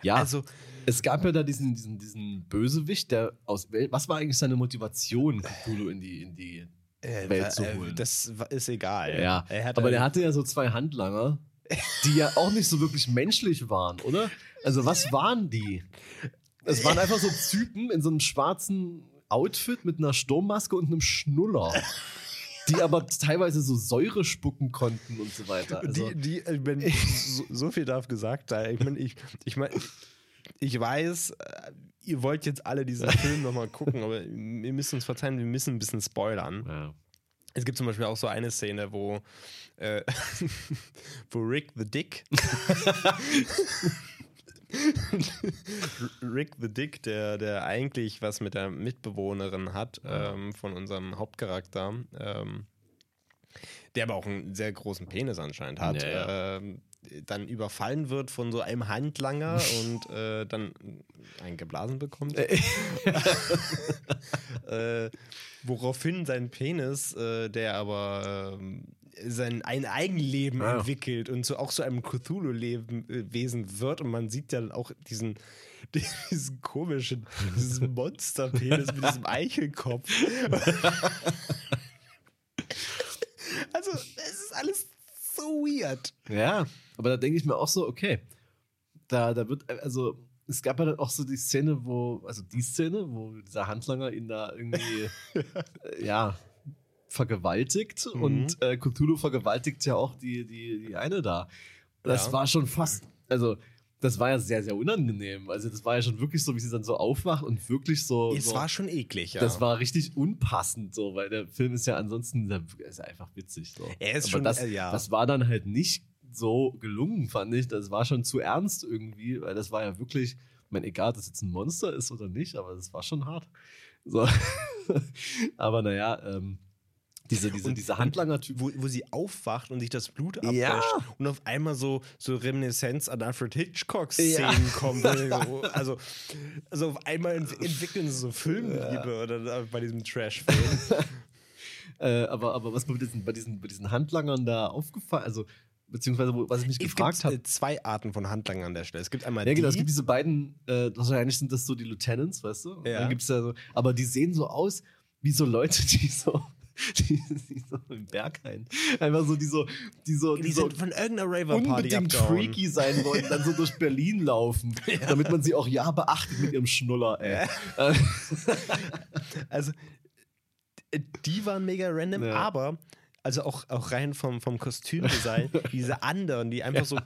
Ja, Also, es gab ja da diesen, diesen, diesen Bösewicht, der aus Wel- was war eigentlich seine Motivation, Cthulhu in die, in die äh, Welt zu äh, holen. das ist egal. Ja, er aber halt- der hatte ja so zwei Handlanger, die ja auch nicht so wirklich menschlich waren, oder? Also was waren die? Es waren einfach so Typen in so einem schwarzen Outfit mit einer Sturmmaske und einem Schnuller, die aber teilweise so Säure spucken konnten und so weiter. Also, die, die, ich mein, so, so viel darf gesagt sein. Ich meine, ich, ich, mein, ich weiß, äh, ihr wollt jetzt alle diesen Film nochmal gucken, aber wir müssen uns verzeihen, wir müssen ein bisschen spoilern. ja. Es gibt zum Beispiel auch so eine Szene, wo, äh, wo Rick the Dick. Rick the Dick, der, der eigentlich was mit der Mitbewohnerin hat, ähm, von unserem Hauptcharakter, ähm, der aber auch einen sehr großen Penis anscheinend hat, Ja, ja. ähm, dann überfallen wird von so einem Handlanger und äh, dann einen geblasen bekommt. äh, woraufhin sein Penis, äh, der aber ähm, sein ein Eigenleben Ah. entwickelt und zu auch so einem Cthulhu-Wesen wird und man sieht ja dann auch diesen diesen komischen, dieses Monsterpenis mit diesem Eichelkopf. also, es ist alles so weird. Ja, aber da denke ich mir auch so, okay, da, da wird, also es gab ja dann auch so die Szene, wo, also die Szene, wo dieser Handlanger ihn da irgendwie, ja, vergewaltigt Mhm. und äh, Cthulhu vergewaltigt ja auch die, die, die eine da. Das Ja. war schon fast, also das war ja sehr, sehr unangenehm. Also das war ja schon wirklich so, wie sie dann so aufwacht und wirklich so. Es so, war schon eklig, ja. Das war richtig unpassend, so, weil der Film ist ja ansonsten ist ja einfach witzig. So. Er ist Aber schon- das, äh, ja. das war dann halt nicht so gelungen, fand ich. Das war schon zu ernst irgendwie, weil das war ja wirklich, ich meine, egal, ob das jetzt ein Monster ist oder nicht, aber das war schon hart. So. aber naja, ähm, diese, diese, Und- diese Handlanger-Typ. wo, wo sie aufwacht und sich das Blut abwäscht Ja. und auf einmal so, so Reminiszenz an Alfred Hitchcock Ja. Szenen kommen. also, also auf einmal ent entwickeln sie so Filmliebe oder da bei diesem Trash-Film. Äh, aber, aber was mir bei diesen, bei, diesen, bei diesen Handlangern da aufgefallen, also beziehungsweise was ich mich Es gefragt gibt habe. äh, zwei Arten von Handlangern an der Stelle. Es gibt einmal Ja, die, genau, es gibt diese beiden, äh, wahrscheinlich sind das so die Lieutenants, weißt du? Und Ja. Dann gibt's ja so, aber die sehen so aus wie so Leute, die so, die, die so im Berghain, einfach so, die so, die so, die die so von irgendeiner Raver-Party unbedingt abgehauen. freaky sein wollen, dann so durch Berlin laufen, damit man sie auch ja beachtet mit ihrem Schnuller, ey. Äh, Also, äh, die waren mega random, Ja. aber also auch, auch rein vom, vom Kostümdesign, diese anderen, die einfach so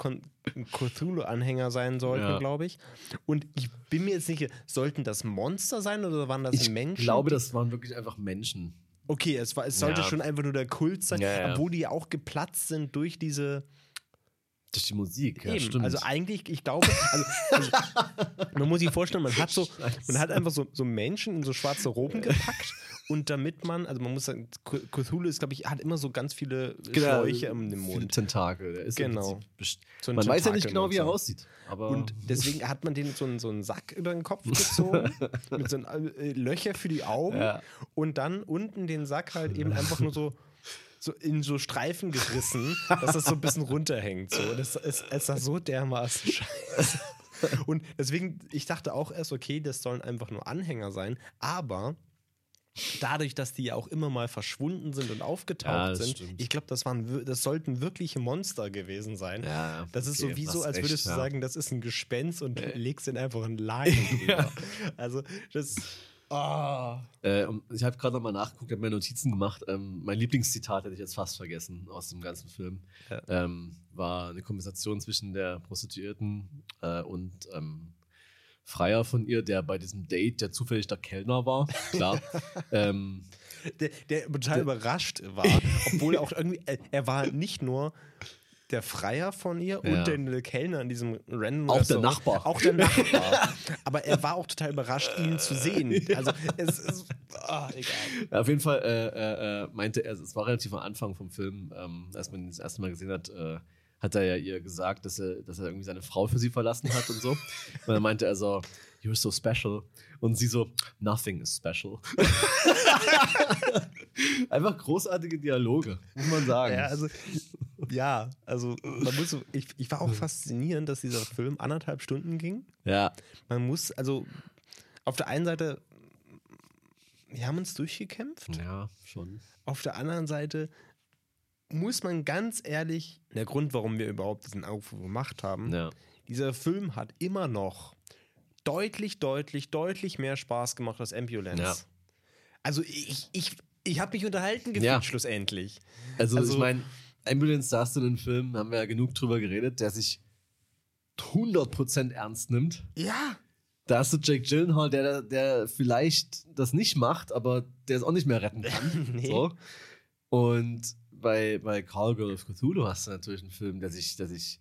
Cthulhu-Anhänger sein sollten, Ja. glaube ich. Und ich bin mir jetzt nicht sicher, sollten das Monster sein oder waren das ich Menschen? glaube, das waren wirklich einfach Menschen. Okay, es, war, es sollte Ja. schon einfach nur der Kult sein, Ja, ja. obwohl die ja auch geplatzt sind durch diese. Durch die Musik, ja, Eben. stimmt. Also eigentlich, ich glaube, also, also, man muss sich vorstellen, man hat so, man hat einfach so, so Menschen in so schwarze Roben gepackt und damit man, also man muss sagen, Cth- Cthulhu ist, glaube ich, hat immer so ganz viele Schläuche um den Viele Mund. Tentakel. Ist im Genau. So Man weiß ja nicht genau, wie er aussieht. Aber Und deswegen hat man den so einen, so einen Sack über den Kopf gezogen, mit so einen, äh, Löcher für die Augen Ja. und dann unten den Sack halt eben einfach nur so, so in so Streifen gerissen, dass das so ein bisschen runterhängt. So. Das ist, es sah so dermaßen scheiße. Und deswegen, ich dachte auch erst, okay, das sollen einfach nur Anhänger sein, aber dadurch, dass die ja auch immer mal verschwunden sind und aufgetaucht Ja, sind, stimmt. ich glaube, das waren das sollten wirkliche Monster gewesen sein. Ja, Das ist okay, so wie so, als recht, würdest du ja. sagen, das ist ein Gespenst und legst den einfach einen Laken drüber. Also, das. Oh. Äh, ich habe gerade nochmal nachgeguckt, habe mir Notizen gemacht. Ähm, mein Lieblingszitat hätte ich jetzt fast vergessen aus dem ganzen Film. Ähm, war eine Konversation zwischen der Prostituierten äh, und ähm, Freier von ihr, der bei diesem Date, der zufällig der Kellner war. Klar. ähm, Der, der total überrascht war, obwohl er auch irgendwie, er, er war nicht nur der Freier von ihr Ja. und der Kellner in diesem random Auch der. Nachbar. Auch der Nachbar. Aber er war auch total überrascht, ihn zu sehen. Also, es ist. Ah, egal. auf jeden Fall äh, äh, äh, meinte er, es war relativ am Anfang vom Film, ähm, als man ihn das erste Mal gesehen hat, äh, hat er ja ihr gesagt, dass er, dass er irgendwie seine Frau für sie verlassen hat und so. Und dann meinte er so, you're so special. Und sie so, nothing is special. Einfach großartige Dialoge, muss man sagen. Ja, also, ja, also man muss so, ich, ich war auch faszinierend, dass dieser Film anderthalb Stunden ging. ja. Man muss, also auf der einen Seite, wir haben uns durchgekämpft. ja schon. Auf der anderen Seite muss man ganz ehrlich, der Grund, warum wir überhaupt diesen Aufruf gemacht haben, Ja. dieser Film hat immer noch deutlich, deutlich, deutlich mehr Spaß gemacht als Ambulance. Ja. Also ich, ich, ich habe mich unterhalten gefühlt Ja. schlussendlich. Also, Also- ich meine, Ambulance da hast du einen Film, haben wir ja genug drüber geredet, der sich 100% ernst nimmt. Ja. Da hast du Jake Gyllenhaal, der, der vielleicht das nicht macht, aber der es auch nicht mehr retten kann. Nee. so. Und bei, bei Call Girl of Cthulhu hast du natürlich einen Film, der sich, der sich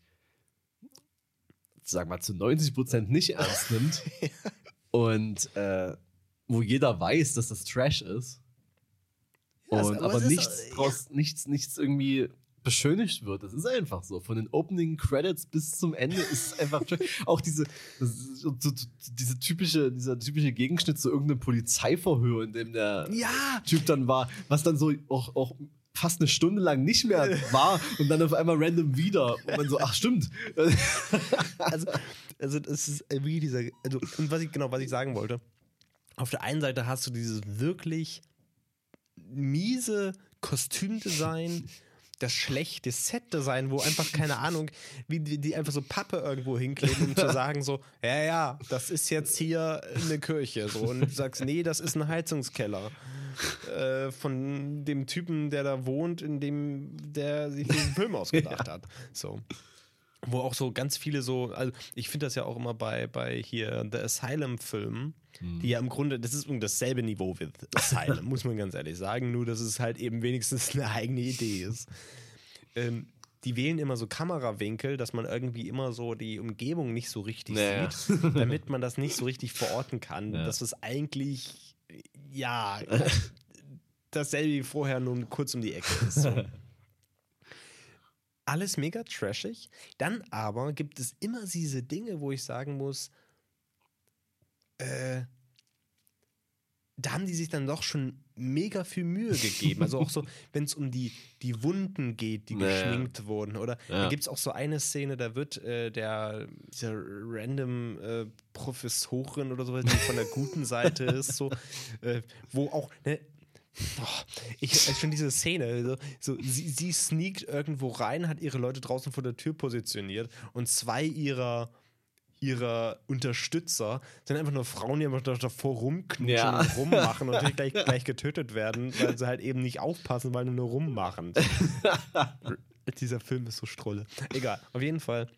sag mal, zu 90% nicht ernst nimmt. Und äh, wo jeder weiß, dass das Trash ist. Und, aber aber es ist- nichts draus, nichts, nichts irgendwie beschönigt wird. Das ist einfach so. Von den Opening Credits bis zum Ende ist es einfach auch diese, so, diese typische, dieser typische Gegenschnitt zu irgendeinem Polizeiverhör, in dem der Ja, Typ dann war, was dann so auch, auch fast eine Stunde lang nicht mehr war und dann auf einmal random wieder. Und man so, ach stimmt. also, also das ist wie dieser, also, und was ich, genau, was ich sagen wollte, auf der einen Seite hast du dieses wirklich miese Kostümdesign, das schlechte Setdesign, wo einfach, keine Ahnung, wie die, die einfach so Pappe irgendwo hinkleben, um zu sagen so, ja, ja, das ist jetzt hier eine Kirche. So, und du sagst, nee, das ist ein Heizungskeller. Äh, von dem Typen, der da wohnt, in dem der sich diesen Film ausgedacht hat. So wo auch so ganz viele so, also ich finde das ja auch immer bei, bei hier The Asylum-Filmen, die ja im Grunde, das ist irgendwie dasselbe Niveau wie The Asylum, muss man ganz ehrlich sagen, nur dass es halt eben wenigstens eine eigene Idee ist. Ähm, die wählen immer so Kamerawinkel, dass man irgendwie immer so die Umgebung nicht so richtig Naja. sieht, damit man das nicht so richtig verorten kann. Ja. Das ist eigentlich, ja, dasselbe wie vorher, nur kurz um die Ecke ist. So alles mega trashig. Dann aber gibt es immer diese Dinge, wo ich sagen muss, äh, da haben die sich dann doch schon mega viel Mühe gegeben. Also auch so, wenn es um die, die Wunden geht, die Naja. geschminkt wurden. Oder Ja. da gibt es auch so eine Szene, da wird äh, der dieser random äh, Professorin oder sowas, die von der guten Seite ist, so, äh, wo auch, ne, Boah, ich äh, schon diese Szene, so, so sie, sie sneakt irgendwo rein, hat ihre Leute draußen vor der Tür positioniert und zwei ihrer ihrer Unterstützer sind einfach nur Frauen, die einfach da- davor rumknutschen Ja. und rummachen und gleich, gleich getötet werden, weil sie halt eben nicht aufpassen, weil sie nur rummachen. Dieser Film ist so strolle. Egal, auf jeden Fall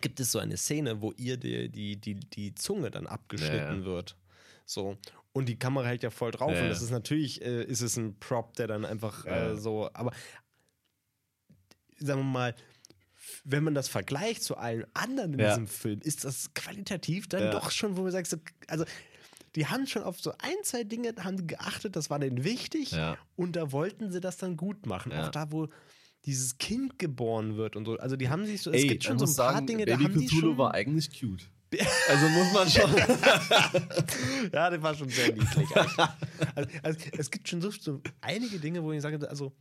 gibt es so eine Szene, wo ihr die, die, die, die Zunge dann abgeschnitten Ja. wird. So. Und die Kamera hält ja voll drauf. Ja. Und das ist natürlich, äh, ist es ein Prop, der dann einfach äh, so, aber sagen wir mal, wenn man das vergleicht zu allen anderen in Ja. diesem Film, ist das qualitativ dann Ja. doch schon, wo man sagt, so, also die haben schon auf so ein, zwei Dinge haben die geachtet, das war denen wichtig Ja. und da wollten sie das dann gut machen. Auch da, wo dieses Kind geboren wird und so. Also die haben sich so, es Ey, gibt schon so ein paar sagen, Dinge, da Baby haben die Cthulhu schon... war eigentlich cute. Also muss man schon. ja, der war schon sehr niedlich. also, also, es gibt schon so, so einige Dinge, wo ich sage, also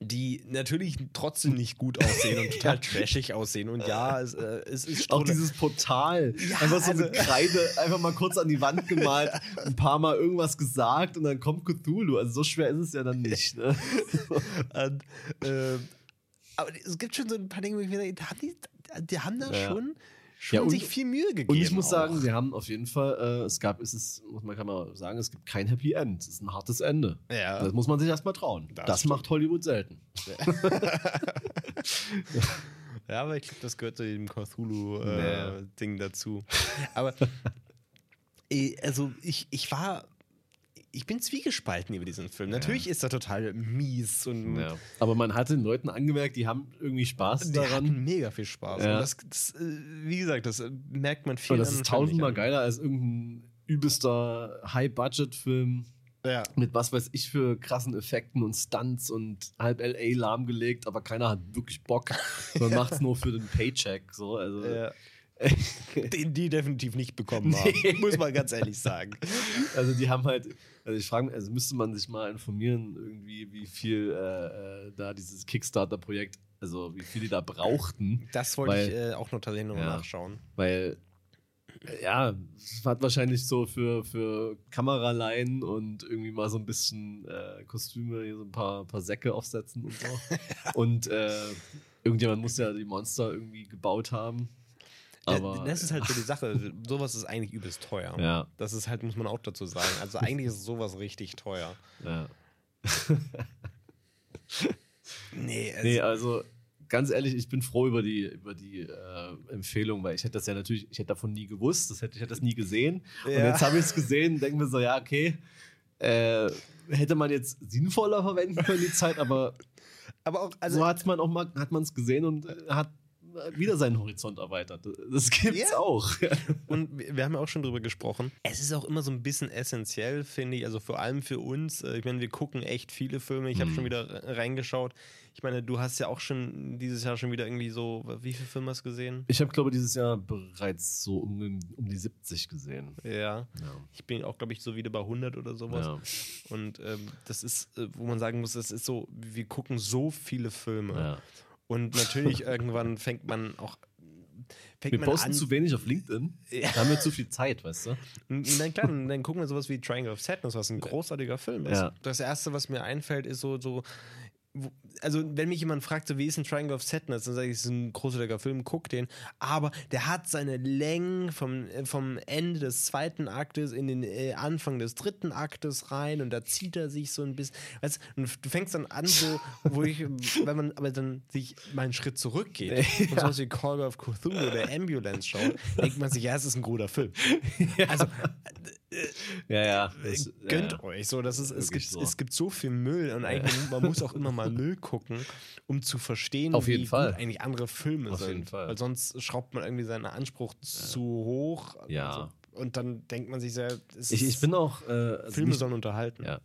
die natürlich trotzdem nicht gut aussehen und total trashig aussehen. Und ja, es, äh, es ist Auch dieses Portal. Ja, einfach so also- mit Kreide, einfach mal kurz an die Wand gemalt, ein paar Mal irgendwas gesagt und dann kommt Cthulhu. Also so schwer ist es ja dann nicht. Ne? Und, ähm, aber es gibt schon so ein paar Dinge, wo ich mir denke, haben die, die haben da Ja. schon, schon Ja, und- sich viel Mühe gegeben. Und ich muss auch. sagen, wir haben auf jeden Fall, äh, es gab, es ist, muss man kann man sagen, es gibt kein Happy End. Es ist ein hartes Ende. Ja. Das muss man sich erstmal trauen. Das Das, macht Hollywood selten. Ja, aber ich glaube, das gehört zu dem Ja. Cthulhu-Ding dazu. Aber also ich, ich war, ich bin zwiegespalten über diesen Film. Natürlich ist er total mies und Ja. Aber man hat den Leuten angemerkt, die haben irgendwie Spaß die daran. hatten mega viel Spaß. Ja. Und das, das, äh, wie gesagt, das äh, merkt man viel Und das ist tausendmal geiler als irgendein übelster High-Budget-Film Ja. mit was weiß ich für krassen Effekten und Stunts und halb LA lahmgelegt, aber keiner hat wirklich Bock. Man macht's nur für den Paycheck. So, also, Ja. Den die definitiv nicht bekommen haben, Nee. muss man ganz ehrlich sagen. also die haben halt, also ich frage mich, also müsste man sich mal informieren, irgendwie, wie viel äh, äh, da dieses Kickstarter-Projekt, also wie viel die da brauchten. Das wollte Weil- ich äh, auch noch tatsächlich noch mal Ja. nachschauen. Weil, äh, ja, es hat wahrscheinlich so für, für Kameraleihen und irgendwie mal so ein bisschen äh, Kostüme, hier so ein paar, paar Säcke aufsetzen und so. und äh, irgendjemand muss ja die Monster irgendwie gebaut haben. Aber das ist halt so die Sache. Sowas ist eigentlich übelst teuer. Ja. Das ist halt, muss man auch dazu sagen. Also eigentlich ist sowas richtig teuer. ja. Nee, also, Nee, also ganz ehrlich, ich bin froh über die, über die äh, Empfehlung, weil ich hätte das ja natürlich, ich hätte davon nie gewusst, das hätte, ich hätte das nie gesehen. Und Ja. jetzt habe ich es gesehen und denke mir so, ja, okay, äh, hätte man jetzt sinnvoller verwenden können, die Zeit, aber aber auch, also so hat man auch mal, hat man es gesehen und äh, hat, wieder seinen Horizont erweitert. Das gibt's Ja. auch. Und wir haben ja auch schon drüber gesprochen. Es ist auch immer so ein bisschen essentiell, finde ich. Also vor allem für uns. Äh, Ich meine, wir gucken echt viele Filme. Ich habe Mhm. schon wieder re- reingeschaut. Ich meine, du hast ja auch schon dieses Jahr schon wieder irgendwie so, wie viele Filme hast du gesehen? Ich habe, glaube ich, dieses Jahr bereits so um, um die 70 gesehen. Ja. Ja. Ich bin auch, glaube ich, so wieder bei 100 oder sowas. Ja. Und ähm, das ist, äh, wo man sagen muss, das ist so, wir gucken so viele Filme. Ja. Und natürlich irgendwann fängt man auch. Fängt Wir man posten an, zu wenig auf LinkedIn. Ja. Da haben wir zu viel Zeit, weißt du? Dann, klar, dann, gucken wir sowas wie Triangle of Sadness, was ein großartiger Film ist. Ja. Das erste, was mir einfällt, ist so, so also wenn mich jemand fragt, so wie ist ein Triangle of Sadness, dann sage ich, es ist ein großartiger Film, guck den. Aber der hat seine Längen vom, äh, vom Ende des zweiten Aktes in den äh, Anfang des dritten Aktes rein und da zieht er sich so ein bisschen. Weißt, du, und du fängst dann an, so, wo ich, wenn man aber dann sich mal einen Schritt zurückgeht und sowas wie Call of Cthulhu oder Ambulance schaut, denkt man sich, ja, es ist ein guter Film. Also Ja, ja. Das, gönnt ja, ja. euch so. Das ist, es, gibt, so. es gibt so viel Müll und eigentlich, man muss auch immer mal Müll gucken, um zu verstehen, Auf jeden wie Fall. gut eigentlich andere Filme Auf sind. jeden Fall. Weil sonst schraubt man irgendwie seinen Anspruch zu hoch. Ja. Also, und dann denkt man sich sehr, es Ich, ich bin auch. Äh, also Filme nicht, sollen unterhalten. ja.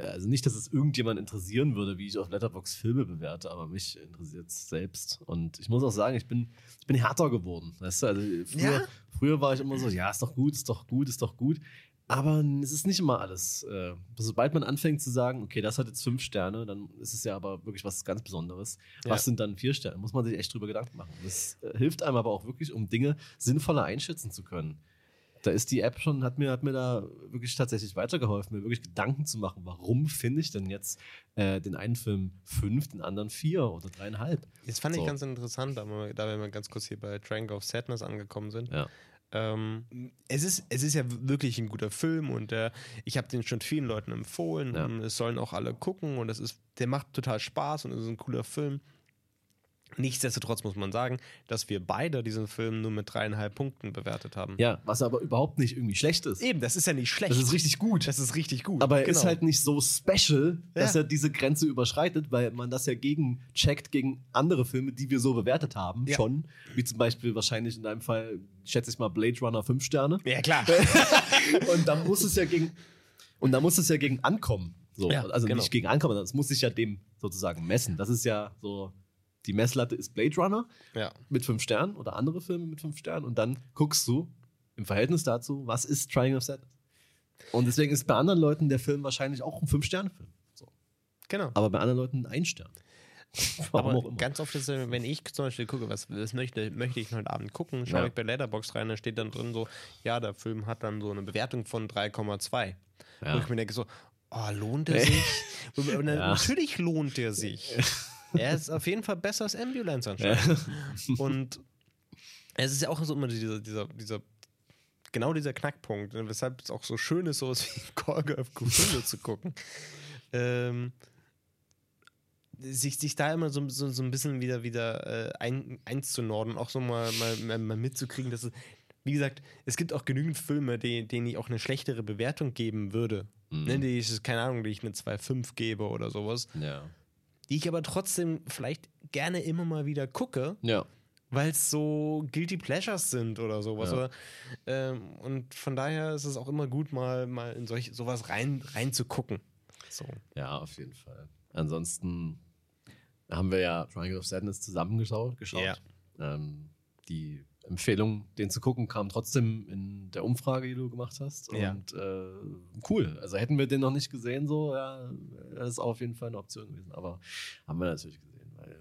Äh, Also nicht, dass es irgendjemand interessieren würde, wie ich auf Letterbox Filme bewerte, aber mich interessiert es selbst. Und ich muss auch sagen, ich bin, ich bin härter geworden. Weißt du? Also früher, Ja? früher war ich immer so, ja, ist doch gut, ist doch gut, ist doch gut. Aber es ist nicht immer alles. Äh, sobald man anfängt zu sagen, okay, das hat jetzt fünf Sterne, dann ist es ja aber wirklich was ganz Besonderes. Ja. Was sind dann vier Sterne? Muss man sich echt drüber Gedanken machen. Das äh, hilft einem aber auch wirklich, um Dinge sinnvoller einschätzen zu können. Da ist die App schon, hat mir, hat mir da wirklich tatsächlich weitergeholfen, mir wirklich Gedanken zu machen, warum finde ich denn jetzt äh, den einen Film fünf, den anderen vier oder dreieinhalb? Das fand ich So. ganz interessant, da wir, da wir mal ganz kurz hier bei Triangle of Sadness angekommen sind. Ja. Ähm, es, ist, es ist ja wirklich ein guter Film und äh, ich habe den schon vielen Leuten empfohlen. Ja. Und es sollen auch alle gucken und es ist, der macht total Spaß und es ist ein cooler Film. Nichtsdestotrotz muss man sagen, dass wir beide diesen Film nur mit dreieinhalb Punkten bewertet haben. Ja, was aber überhaupt nicht irgendwie schlecht ist. Eben, das ist ja nicht schlecht. Das ist richtig gut. Das ist richtig gut. Aber er genau. ist halt nicht so special, dass Ja. er diese Grenze überschreitet, weil man das ja gegen checkt gegen andere Filme, die wir so bewertet haben, Ja. schon. Wie zum Beispiel wahrscheinlich in deinem Fall, schätze ich mal, Blade Runner 5 Sterne. Ja, klar. Und da muss es ja gegen und da muss es ja gegen ankommen. So, Ja, also genau. nicht gegen ankommen, sondern es muss sich ja dem sozusagen messen. Das ist ja so, die Messlatte ist Blade Runner ja. mit fünf Sternen oder andere Filme mit fünf Sternen und dann guckst du im Verhältnis dazu, was ist Triangle of Sadness. Und deswegen ist bei anderen Leuten der Film wahrscheinlich auch ein Fünf-Sterne-Film. So. Genau. Aber bei anderen Leuten ein Stern. Aber ganz oft ist, es, wenn ich zum Beispiel gucke, was, was möchte, möchte ich heute Abend gucken, schaue Ja. ich bei Letterbox rein, da steht dann drin so, ja, der Film hat dann so eine Bewertung von 3,2. Ja. Wo ich mir denke so, oh, lohnt er sich? Und dann, Ja. Natürlich lohnt er sich. er ist auf jeden Fall besser als Ambulance anscheinend. Und es ist ja auch so immer dieser, dieser, dieser genau dieser Knackpunkt, ne, weshalb es auch so schön ist, sowas wie Korga of Cthulhu zu gucken. Ähm, sich, sich da immer so, so, so ein bisschen wieder, wieder äh, ein, eins zu norden, auch so mal, mal, mal, mal mitzukriegen, dass es, wie gesagt, es gibt auch genügend Filme, die, denen ich auch eine schlechtere Bewertung geben würde. Mhm. Ne, die ich, keine Ahnung, die ich eine 2,5 gebe oder sowas. Ja. Die ich aber trotzdem vielleicht gerne immer mal wieder gucke, Ja. weil es so Guilty Pleasures sind oder sowas. Ja. Oder, ähm, und von daher ist es auch immer gut, mal, mal in solch, sowas rein, reinzugucken. So. Ja, auf jeden Fall. Ansonsten haben wir ja Triangle of Sadness zusammengeschaut. Geschaut. Ja. Ähm, die Empfehlung, den zu gucken, kam trotzdem in der Umfrage, die du gemacht hast. Ja. Und äh, cool. Also hätten wir den noch nicht gesehen, so, ja, das ist auf jeden Fall eine Option gewesen. Aber haben wir natürlich gesehen. Weil,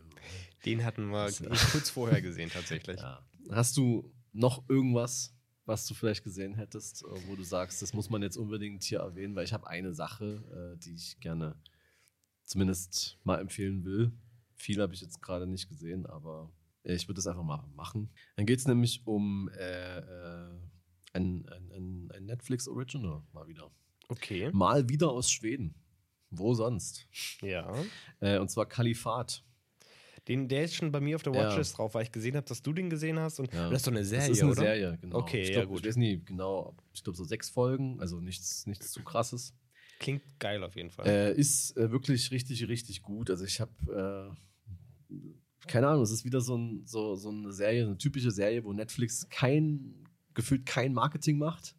Den hatten wir Das- kurz vorher gesehen, tatsächlich. ja. Hast du noch irgendwas, was du vielleicht gesehen hättest, äh, wo du sagst, das muss man jetzt unbedingt hier erwähnen? Weil ich habe eine Sache, äh, die ich gerne zumindest mal empfehlen will. Viel habe ich jetzt gerade nicht gesehen, aber ich würde es einfach mal machen. Dann geht es nämlich um äh, äh, ein, ein, ein, ein Netflix-Original mal wieder. Okay. Mal wieder aus Schweden. Wo sonst? Ja. Äh, und zwar Kalifat. Den, der ist schon bei mir auf der Ja. Watchlist drauf, weil ich gesehen habe, dass du den gesehen hast. Und Ja. das ist doch eine Serie, das ist eine oder? Serie, genau. Okay, ich ja, glaub, gut. Ich weiß nicht genau, ich glaube so sechs Folgen, also nichts, nichts zu krasses. Klingt geil auf jeden Fall. Äh, ist äh, wirklich richtig, richtig gut. Also ich habe äh, keine Ahnung, es ist wieder so, ein, so, so eine Serie, eine typische Serie, wo Netflix kein, gefühlt kein Marketing macht.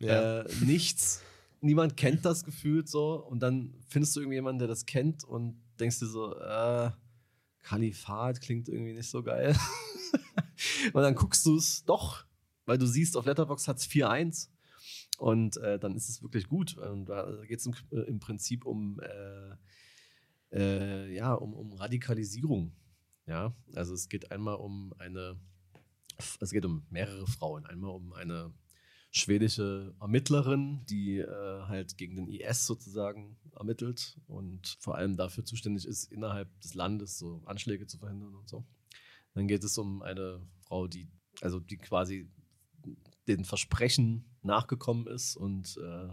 Äh, nichts. Niemand kennt das gefühlt so. Und dann findest du irgendjemanden, der das kennt und denkst dir so, äh, Kalifat klingt irgendwie nicht so geil. und dann guckst du es doch, weil du siehst, auf Letterbox hat es 4-1. Und äh, dann ist es wirklich gut. Und da geht es im, im, Prinzip um, äh, äh, ja, um, um Radikalisierung. Ja, also es geht einmal um eine, es geht um mehrere Frauen. Einmal um eine schwedische Ermittlerin, die äh, halt gegen den IS sozusagen ermittelt und vor allem dafür zuständig ist, innerhalb des Landes so Anschläge zu verhindern und so. Dann geht es um eine Frau, die, also die quasi den Versprechen nachgekommen ist und äh,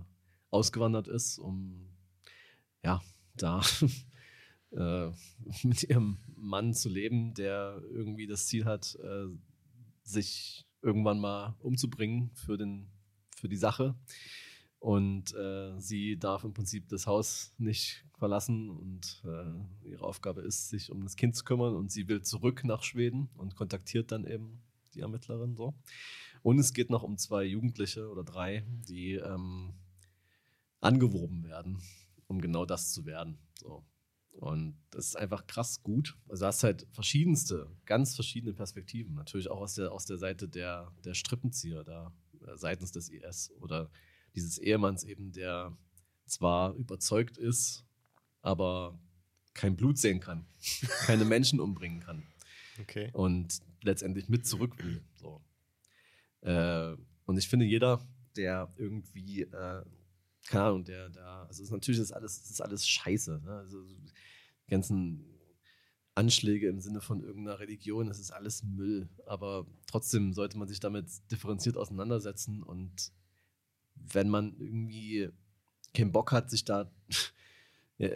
ausgewandert ist, um ja, da äh, mit ihrem Mann zu leben, der irgendwie das Ziel hat, äh, sich irgendwann mal umzubringen für, den, für die Sache. Und äh, sie darf im Prinzip das Haus nicht verlassen und äh, ihre Aufgabe ist, sich um das Kind zu kümmern und sie will zurück nach Schweden und kontaktiert dann eben die Ermittlerin so. Und es geht noch um zwei Jugendliche oder drei, die ähm, angeworben werden, um genau das zu werden. So. Und das ist einfach krass gut. Also du hast halt verschiedenste, ganz verschiedene Perspektiven. Natürlich auch aus der, aus der Seite der, der Strippenzieher da, äh, seitens des IS oder dieses Ehemanns eben, der zwar überzeugt ist, aber kein Blut sehen kann, keine Menschen umbringen kann. Okay. Und letztendlich mit zurück will. So. Äh, und ich finde, jeder, der irgendwie äh, keine Ahnung, der, der, also ist natürlich ist alles, ist alles scheiße. Ne? Also die ganzen Anschläge im Sinne von irgendeiner Religion, das ist alles Müll. Aber trotzdem sollte man sich damit differenziert auseinandersetzen und wenn man irgendwie keinen Bock hat, sich da ja,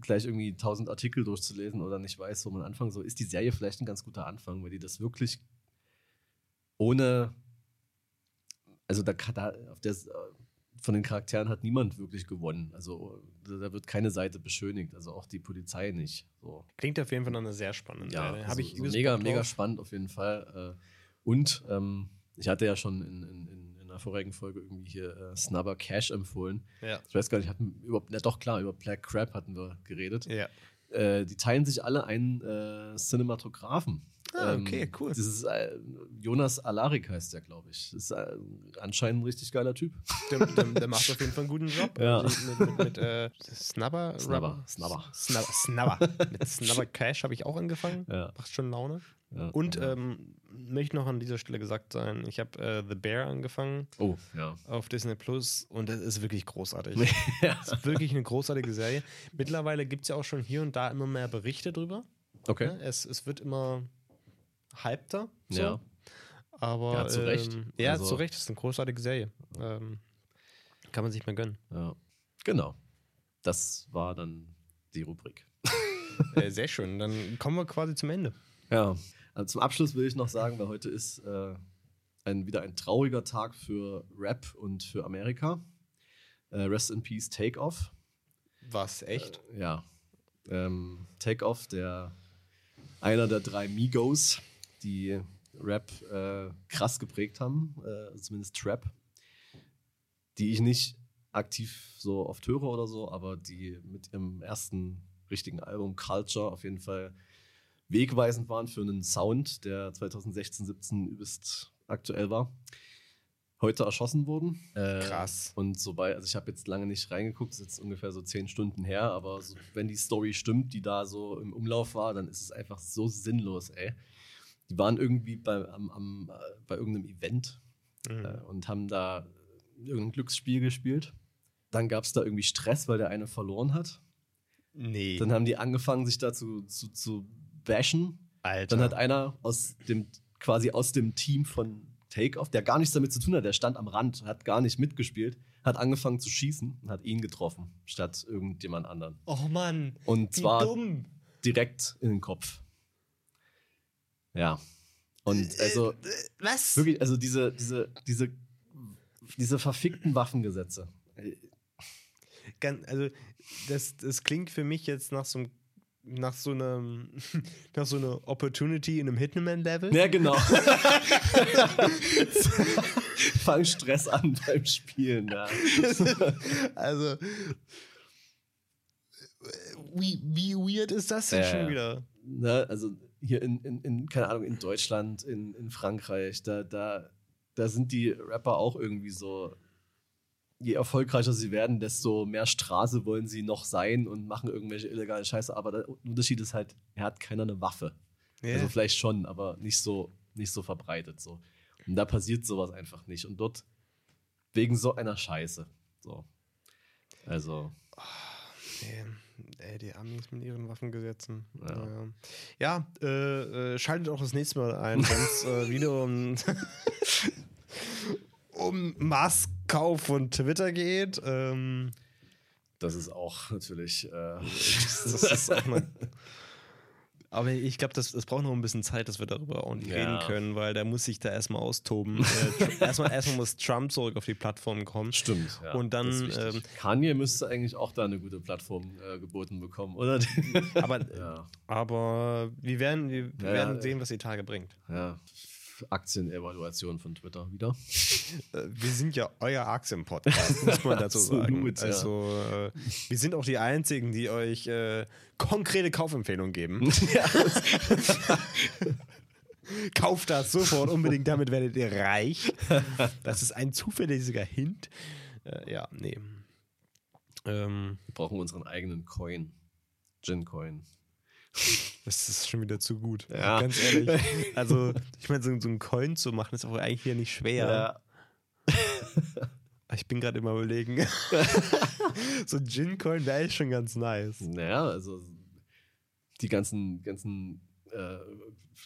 gleich irgendwie tausend Artikel durchzulesen oder nicht weiß, wo man anfangen soll, ist die Serie vielleicht ein ganz guter Anfang, weil die das wirklich ohne, also da, da auf der von den Charakteren hat niemand wirklich gewonnen. Also da wird keine Seite beschönigt, also auch die Polizei nicht. So. Klingt auf jeden Fall noch eine sehr spannende ja, Serie. Also, ich so mega, mega spannend auf jeden Fall. Äh, und ähm, ich hatte ja schon in, in, in einer vorigen Folge irgendwie hier äh, Snubber Cash empfohlen. Ja. Ich weiß gar nicht, hatten über, na doch klar, über Black Crab hatten wir geredet. Ja. Äh, die teilen sich alle einen äh, Cinematografen. Ah, okay, ähm, cool. Ist äh, Jonas Alarik heißt der, glaube ich. Das ist äh, anscheinend ein richtig geiler Typ. Der, der, der, macht auf jeden Fall einen guten Job. Ja. Also mit, mit, mit äh, Snubber, Snubber, Snubber. Snubber, Snubber. mit Snubber Cash habe ich auch angefangen. Ja. Macht schon Laune. Ja, Und ja. ähm, möchte noch an dieser Stelle gesagt sein, ich habe äh, The Bear angefangen Oh, ja. auf Disney Plus und das ist wirklich großartig. ja. Das ist wirklich eine großartige Serie. Mittlerweile gibt es ja auch schon hier und da immer mehr Berichte drüber. Okay. Ne? Es, es wird immer hypter. So. Ja. Aber Ja, zu Recht. Ähm, ja, Also- zu Recht. Das ist eine großartige Serie. Ähm, kann man sich mal gönnen. ja. Genau. Das war dann die Rubrik. äh, sehr schön. Dann kommen wir quasi zum Ende. Ja. Also zum Abschluss will ich noch sagen, weil heute ist äh, ein, wieder ein trauriger Tag für Rap und für Amerika. Äh, Rest in Peace Takeoff. Was, echt? Äh, ja. Ähm, Takeoff, der einer der drei Migos, die Rap äh, krass geprägt haben, äh, zumindest Trap, die ich nicht aktiv so oft höre oder so, aber die mit ihrem ersten richtigen Album Culture auf jeden Fall wegweisend waren für einen Sound, der 2016, 17 übelst aktuell war. Heute erschossen wurden. Äh, Krass. Und sobald, also ich habe jetzt lange nicht reingeguckt, ist jetzt ungefähr so zehn Stunden her, aber so, wenn die Story stimmt, die da so im Umlauf war, dann ist es einfach so sinnlos, ey. Die waren irgendwie bei, am, am, äh, bei irgendeinem Event Mhm. äh, und haben da irgendein Glücksspiel gespielt. Dann gab es da irgendwie Stress, weil der eine verloren hat. Nee. Dann haben die angefangen, sich da zu, zu, zu bashen. Alter. Dann hat einer aus dem, quasi aus dem Team von Takeoff, der gar nichts damit zu tun hat, der stand am Rand, hat gar nicht mitgespielt, hat angefangen zu schießen und hat ihn getroffen, statt irgendjemand anderen. oh Mann. Und zwar dumm. direkt in den Kopf. Ja. Und also Äh, Was? wirklich, also diese, diese, diese, diese verfickten Waffengesetze. Also, das, das klingt für mich jetzt nach so einem nach so einem nach so einer Opportunity in einem Hitman-Level. Ja, genau. Fang Stress an beim Spielen. Ja. also wie, wie weird ist das denn Ja, schon wieder? Ne, also hier in, in, in, keine Ahnung, in Deutschland, in, in Frankreich, da, da, da sind die Rapper auch irgendwie so, je erfolgreicher sie werden, desto mehr Straße wollen sie noch sein und machen irgendwelche illegalen Scheiße. Aber der Unterschied ist halt, er hat keiner eine Waffe. Ja. Also vielleicht schon, aber nicht so, nicht so verbreitet. So. Und da passiert sowas einfach nicht. Und dort wegen so einer Scheiße. So. Also, Nee, ey, die Amis mit ihren Waffengesetzen. Ja. Ja, äh, äh, schaltet auch das nächste Mal ein, wenn es äh, wieder um, um Masskauf von Twitter geht. Ähm, das ist auch natürlich. Äh, das ist auch eine, aber ich glaube, das, das braucht noch ein bisschen Zeit, dass wir darüber auch nicht Ja. reden können, weil da muss sich da erstmal austoben. äh, erstmal, erstmal muss Trump zurück auf die Plattform kommen. Stimmt. Ja, Und dann, ähm, Kanye müsste eigentlich auch da eine gute Plattform äh, geboten bekommen, oder? Aber, ja, aber wir werden, wir Ja, werden ja. sehen, was die Tage bringt. ja. Aktienevaluation von Twitter wieder. Äh, Wir sind ja euer Aktien-Podcast, muss man dazu sagen. Absolut, ja. Also, äh, wir sind auch die Einzigen, die euch äh, konkrete Kaufempfehlungen geben. ja, Kauft das sofort unbedingt, damit werdet ihr reich. Das ist ein zuverlässiger Hint. Äh, ja, nee. Ähm, wir brauchen unseren eigenen Coin. Gin-Coin. Das ist schon wieder zu gut. Ja. Ganz ehrlich. Also, ich meine, so, so einen Coin zu machen, ist auch eigentlich hier nicht schwer. Ich bin gerade immer überlegen. so ein Gin-Coin wäre eigentlich schon ganz nice. Naja, also die ganzen, ganzen äh,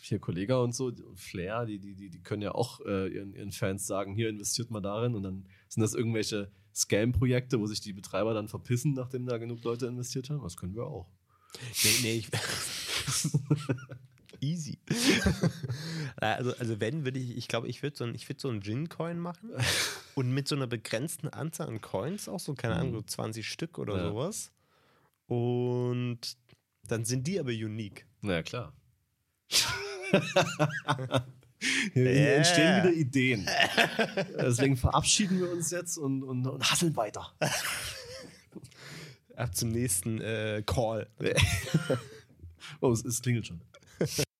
hier Kollega und so, Flair, die, die, die, die können ja auch äh, ihren, ihren Fans sagen, hier investiert mal darin und dann sind das irgendwelche Scam-Projekte, wo sich die Betreiber dann verpissen, nachdem da genug Leute investiert haben. Das können wir auch. Nee, nee, ich. Easy. also, also wenn, würde ich, ich glaube, ich würde so ein, ich so einen Gin-Coin machen und mit so einer begrenzten Anzahl an Coins, auch so, keine Ahnung, so 20 Stück oder Ja. sowas. Und dann sind die aber unique. Na ja, klar. Hier Yeah. entstehen wieder Ideen. Deswegen verabschieden wir uns jetzt und, und, und hasseln weiter. Ab zum nächsten äh, Call. Oh, es, es klingelt schon.